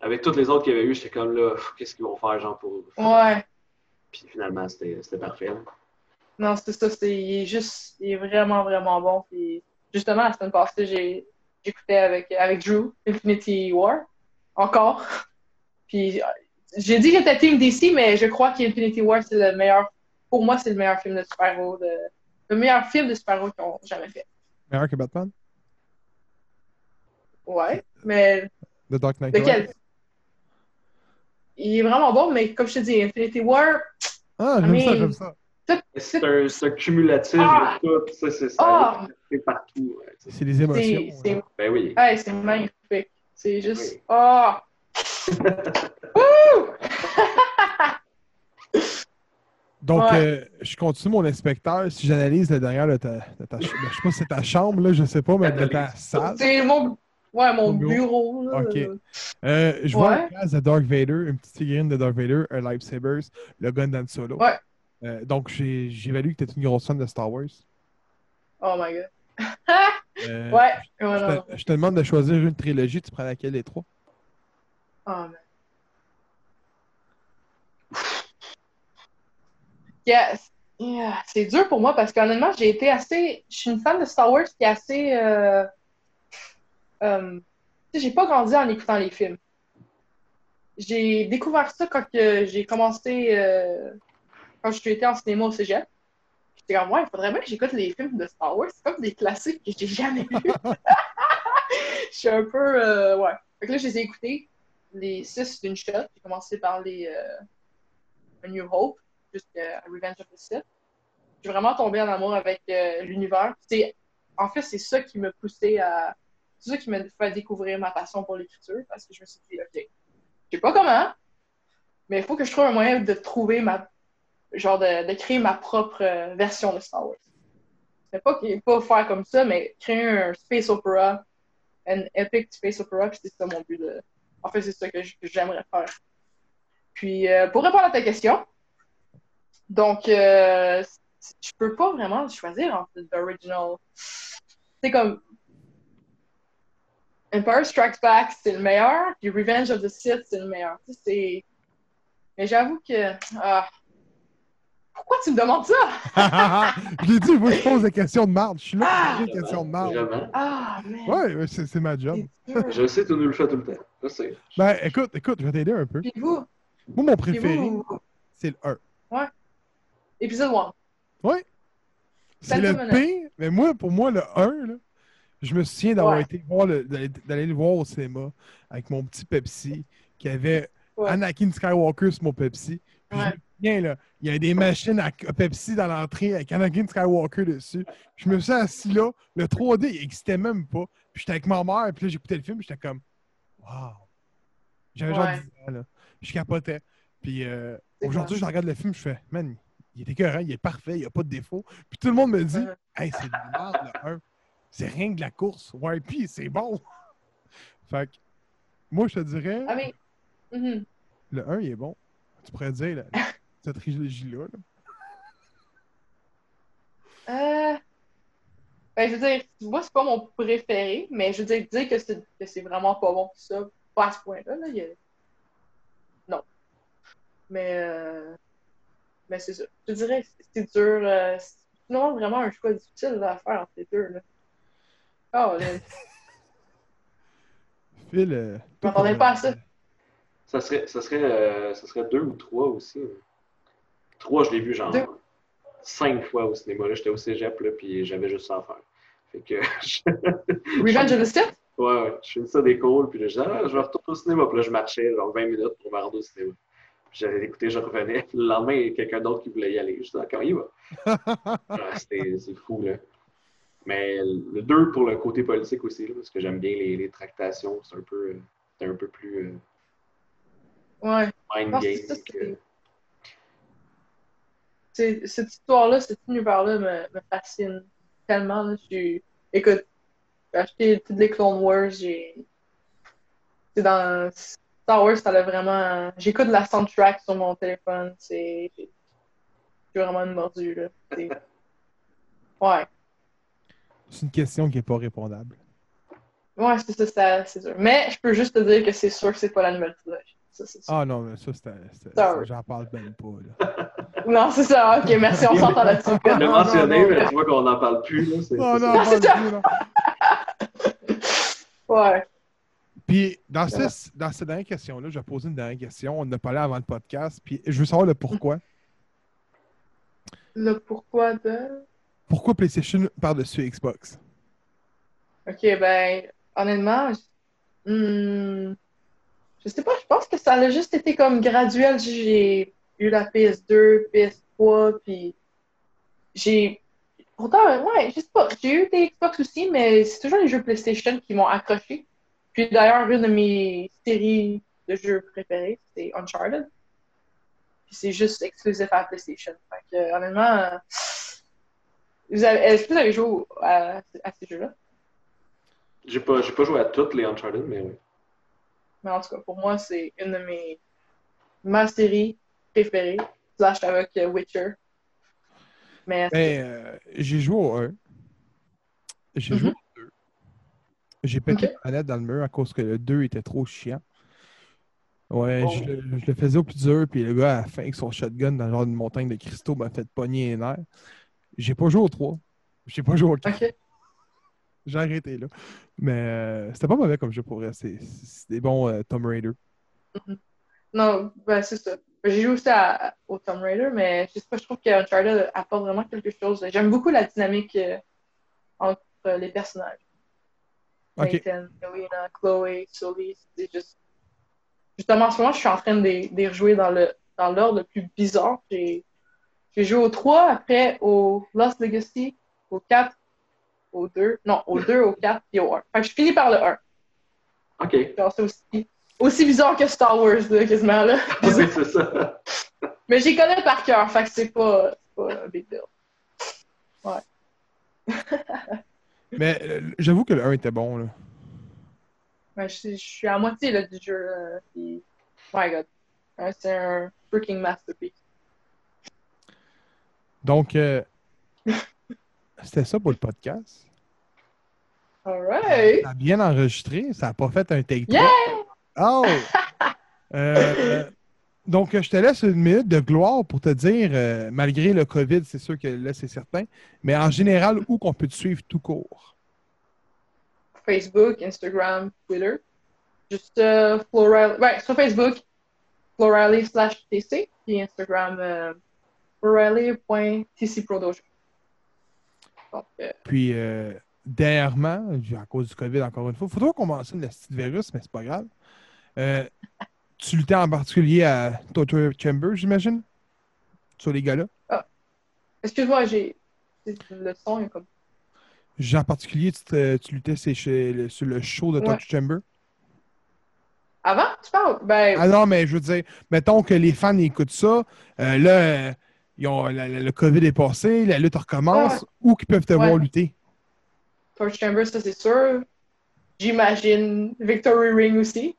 Avec toutes les autres qu'il y avait eu, j'étais comme là, qu'est-ce qu'ils vont faire, genre, pour. Ouais. Puis finalement, c'était c'était parfait. là. Non, c'est ça, c'est, il est juste, il est vraiment, vraiment bon. Puis, justement, la semaine passée, j'ai, j'écoutais avec, avec Drew, Infinity War, encore. Puis, euh, j'ai dit que j'étais Team DC, mais je crois qu'Infinity War, c'est le meilleur, pour moi, c'est le meilleur film de super-héros, de, le meilleur film de super-héros qu'ils ont jamais fait. Meilleur que Batman? Ouais, mais The Dark Knight. lequel? Il est vraiment bon, mais comme je te dis, Infinity War, Ah, j'aime I ça, mean- j'aime ça. C'est un, cumulatif Ah! de tout. Ça, c'est ça. Ah! C'est partout. ouais, tu sais. C'est les émotions. c'est. Ben oui. ouais, c'est magnifique. C'est juste, Oui. oh! Wouh! Donc, Ouais. euh, je continue mon inspecteur. Si j'analyse le derrière de ta, de ta ben, je sais pas si c'est ta chambre, là, je sais pas, mais de ta salle. C'est mon, ouais, mon bureau. bureau. là. Ok. Euh, je vois Ouais. une place de Dark Vader, une petite figurine de Dark Vader, un lightsaber, le gun d'Han Solo. Ouais. Euh, donc, j'ai- j'évalue que tu es une grosse fan de Star Wars. Oh my god. Euh, ouais. ouais Je te, je te demande de choisir une trilogie, tu prends laquelle des trois? Oh man. Yes. Yeah. C'est dur pour moi parce qu'honnêtement, j'ai été assez. Je suis une fan de Star Wars qui est assez. Euh... j'ai pas grandi en écoutant les films. J'ai découvert ça quand j'ai commencé. euh, Quand je suis été en cinéma au cégep. J'étais comme, ouais, il faudrait bien que j'écoute les films de Star Wars. C'est comme des classiques que j'ai jamais vus. Je suis un peu. euh, Ouais. Fait que là, je les ai écoutés les six d'une shot. J'ai commencé par les euh, A New Hope jusqu'à Revenge of the Sith. J'ai vraiment tombé en amour avec l'univers. C'est, en fait, c'est ça qui m'a poussé à. C'est ça qui m'a fait découvrir ma passion pour l'écriture parce que je me suis dit, OK, je sais pas comment, mais il faut que je trouve un moyen de trouver ma. Genre, de, créer ma propre euh, version de Star Wars. C'est pas, pas faire comme ça, mais créer un space opera, un epic space opera, puis c'est ça mon but de. En fait, c'est ça que j'aimerais faire. Puis, euh, pour répondre à ta question, donc, euh, je peux pas vraiment choisir entre l'original. C'est comme. Empire Strikes Back, c'est le meilleur, puis Revenge of the Sith, c'est le meilleur. Tu sais, c'est. Mais j'avoue que. ah, Pourquoi tu me demandes ça? je l'ai dit, moi, je pose des questions de marde. Je suis là pour Ah! poser des questions de marde. Ah. Ouais, ouais, c'est ma job. Je sais, tu nous le fais tout le temps. Je sais. Ben, écoute, écoute, je vais t'aider un peu. Puis vous, Moi, mon préféré, c'est le 1. épisode 1. Oui. C'est le pire, mais moi, pour moi, le 1, là, je me souviens d'avoir Ouais. été voir le- d'aller le voir au cinéma avec mon petit Pepsi qui avait Ouais. Anakin Skywalker sur mon Pepsi. Puis Ouais. je me souviens, là, il y avait des machines à Pepsi dans l'entrée avec Anakin Skywalker dessus. Je me suis assis là, le 3D, il n'existait même pas. Puis j'étais avec ma mère, puis là, j'écoutais le film, j'étais comme, wow. J'avais genre Ouais. 10 ans, là. Je capotais. Puis euh, aujourd'hui, je regarde le film, je fais, man, il est écœurant, il est parfait, il n'y a pas de défaut. Puis tout le monde me dit, hey, c'est de la merde, le 1. C'est rien que de la course. Ouais, puis c'est bon. fait que, moi, je te dirais, Ah, mais. mhm. le 1, il est bon. Tu pourrais dire, là, cette trilogie-là. là. Euh... Ben, je veux dire, moi, c'est pas mon préféré, mais je veux dire, dire que c'est, que c'est vraiment pas bon, ça, pas à ce point-là, là, a- Non. Mais, euh... mais c'est ça. Je dirais c'est dur. euh, C'est vraiment un choix difficile à faire entre les deux, là. Oh, là. Phil, euh, Je m'attendais pas à ça. Ça serait, ça serait, euh, ça serait deux ou trois aussi. Trois, je l'ai vu genre Deux. cinq fois au cinéma. Là, j'étais au cégep, là, puis j'avais juste ça à faire. Fait que, Revenge of the Sith? ouais, ouais, je faisais ça des calls, puis là, je disais, ah, je vais retourner au cinéma. Puis là, je marchais genre 20 minutes pour me rendre au cinéma. Puis j'allais l'écouter, je revenais. Puis le lendemain, il y a quelqu'un d'autre qui voulait y aller. Je disais, ah, comment il va? Ah, c'était- c'est fou, là. Mais le deux pour le côté politique aussi, là, parce que j'aime bien les, les tractations. C'est un peu, un peu plus euh, Ouais. mind game ça, que. cette histoire-là, cet univers-là me, me fascine tellement. là. Je Écoute, j'ai acheté toutes les Clone Wars. J'ai. C'est dans Star Wars, ça l'a vraiment. J'écoute la soundtrack sur mon téléphone. C'est. Je suis vraiment une mordue, là. Ouais. C'est une question qui n'est pas répondable. Ouais, c'est ça, ça, c'est sûr. Mais je peux juste te dire que c'est sûr que c'est pas la nouvelle trilogie. Ça, c'est sûr. Ah non, mais ça, c'était. J'en parle même pas. Là. Non, c'est ça. Ok, merci, on s'entend là-dessus. On l'a mentionné, mais tu vois qu'on n'en parle plus. Là, c'est, Non, c'est non, ça. c'est. Ouais. Puis, dans, Ouais. ce- dans cette dernière question-là, je vais poser une dernière question. On en a parlé avant le podcast. Puis, je veux savoir le pourquoi. Le pourquoi de? Pourquoi PlayStation par-dessus Xbox? Ok, ben, honnêtement, je... hmm, je sais pas, je pense que ça a juste été comme graduel. J'ai eu la PS2, PS3, puis j'ai. Pourtant, ouais, je sais pas, j'ai eu des Xbox aussi, mais c'est toujours les jeux PlayStation qui m'ont accroché. Puis d'ailleurs, une de mes séries de jeux préférées, c'est Uncharted. Puis c'est juste exclusif à la PlayStation. Fait que, honnêtement, est-ce que vous avez joué à, à ces jeux-là? J'ai pas, j'ai pas joué à toutes les Uncharted, mais oui. Mais en tout cas, pour moi, c'est une de mes. ma série préférée, slash avec Witcher. Mais euh, j'ai joué au 1. J'ai joué Mhm. au 2. J'ai pété Ok. la manette dans le mur à cause que le 2 était trop chiant. Ouais, Oh. je, le, je le faisais au plus dur, puis le gars, à la fin, avec son shotgun dans le genre d'une montagne de cristaux, m'a fait pogner les nerfs. J'ai pas joué au 3. J'ai pas joué au 4. ok. J'ai arrêté là. Mais euh, c'était pas mauvais comme jeu pour vrai. C'est des bons euh, Tomb Raider. Non, ben c'est ça. J'ai joué aussi à- au Tomb Raider, mais je sais pas, je trouve que Uncharted apporte vraiment quelque chose. J'aime beaucoup la dynamique euh, entre les personnages. Ok. Nathan, Elena, Chloé, Sully, c'est juste. Justement, en ce moment, je suis en train de les, de les rejouer dans le dans l'ordre le plus bizarre. J'ai j'ai joué au 3, après au Lost Legacy, au 4, au 2, non, au 2, au 4, puis au 1. Fait que je finis par le 1. Ok. Genre, c'est aussi, aussi bizarre que Star Wars, là, quasiment, là. Oui, c'est ça. Mais j'y connais par cœur, fait que c'est pas, c'est pas un big deal. Mais euh, j'avoue que le 1 était bon. Là. Ouais, je, suis- je suis à moitié là, du jeu, là, puis... My God. Ouais, c'est un freaking masterpiece. Donc, euh, c'était ça pour le podcast. Alright! Ça a bien enregistré. Ça n'a pas fait un take Yeah! Oh! Euh, donc, je te laisse une minute de gloire pour te dire, euh, malgré le COVID, c'est sûr que là, c'est certain, mais en général, où qu'on peut te suivre tout court? Facebook, Instagram, Twitter. Juste euh. Ouais, sur Facebook, Florally slash TC, puis Instagram, florally.tcprodojo. Donc, euh, Puis, euh, dernièrement, à cause du COVID, encore une fois, il faudra qu'on mentionne le petit virus, mais c'est pas grave. Euh, tu luttais en particulier à Torture Chamber, j'imagine? Sur les gars-là? excuse-moi, j'ai... Le son est comme... En particulier, tu, te- tu luttais chez le- sur le show de Ouais. Torture Chamber? Avant, tu parles? Ben, Ah non, mais je veux dire, mettons que les fans écoutent ça, euh, là, ils ont, la- la- le COVID est passé, la lutte recommence, Ouais. où qu'ils peuvent te Ouais. voir lutter? Torch Chamber, ça c'est sûr. J'imagine Victory Ring aussi.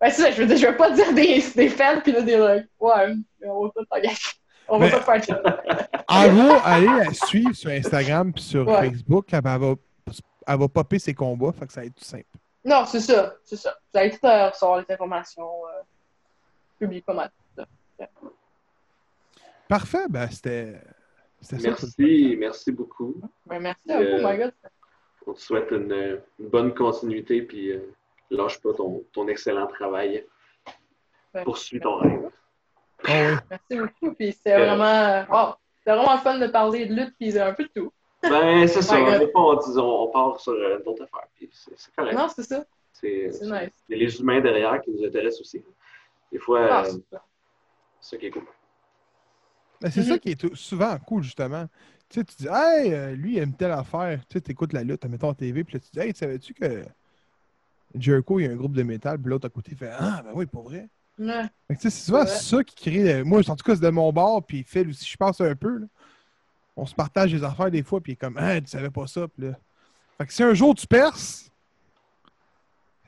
Ben, c'est ça, je veux dire, je veux pas dire des, des fans puis là, des like, ouais, on va pas. On va pas faire ça. En gros, allez la suivre sur Instagram puis sur Ouais. Facebook, elle va, elle va popper ses combats, fait que ça va être tout simple. Non, c'est ça, c'est ça. Vous allez tout euh, recevoir les informations euh, publiques pas mal. Parfait, ben c'était. Merci, merci beaucoup. Ben, merci à Euh, vous, my God. On te souhaite une, une bonne continuité, puis euh, lâche pas ton, ton excellent travail. Ben, Poursuis ton rêve. oui. Merci beaucoup, puis c'était Euh, vraiment, euh, oh, c'était vraiment le fun de parler de lutte puis un peu de tout. Ben, c'est ça. My God. Des fois, on, dit- on, on part sur euh, d'autres affaires, puis c'est c'est correct. Non, c'est ça. C'est c'est nice. c'est les humains derrière qui nous intéressent aussi. Des fois, Ah, euh, c'est ça. c'est ça qui est cool. Ben, c'est ça Mhm. qui est souvent cool, justement. Tu sais, tu dis, hey, euh, lui, il aime telle affaire. Tu sais, écoutes la lutte, mettons en TV, puis là, tu dis, hey, savais-tu que Jericho, il y a un groupe de métal, puis l'autre à côté fait, ah, ben oui, pour vrai. Ouais. Fait que, tu sais, c'est souvent ça qui crée. euh, Moi, en tout cas, c'est de mon bord, puis Phil aussi, je pense un peu. là. On se partage des affaires des fois, puis il est comme, ah, tu savais pas ça. Puis là. Fait que si un jour tu perces,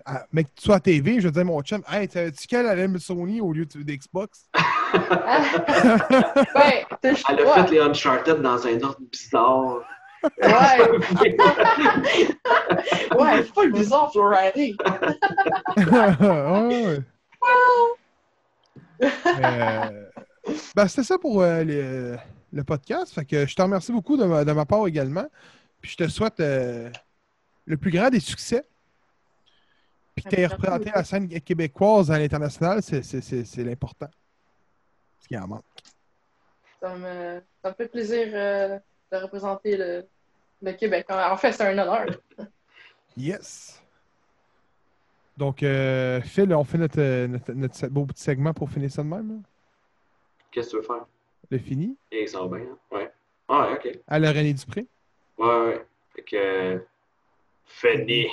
ah, mais que tu sois à TV, je vais dire à mon chum, hey, savais-tu qu'elle allait Sony au lieu de- d'Xbox? Ben, Elle a ouais. fait les Uncharted dans un ordre bizarre. Ouais, ouais, c'est pas le bizarre, Florari. Ah, ouais. Euh, ben, c'était ça pour euh, le, le podcast. Fait que je te remercie beaucoup de ma, de ma part également. Puis je te souhaite euh, le plus grand des succès. Puis que tu aies représenté la scène québécoise à l'international, c'est- c'est c'est- c'est l'important. Ce qui en manque. Ça me, ça me fait plaisir euh, de représenter le, le Québec. En fait, c'est un honneur. Yes. Donc, euh, Phil, on fait notre, notre, notre beau petit segment pour finir ça de même. Qu'est-ce que tu veux faire? Le fini? Et ça va bien, hein? Ouais. Ah, ouais, ok. À la René Dupré. Ouais, ouais. Fait que. Fini.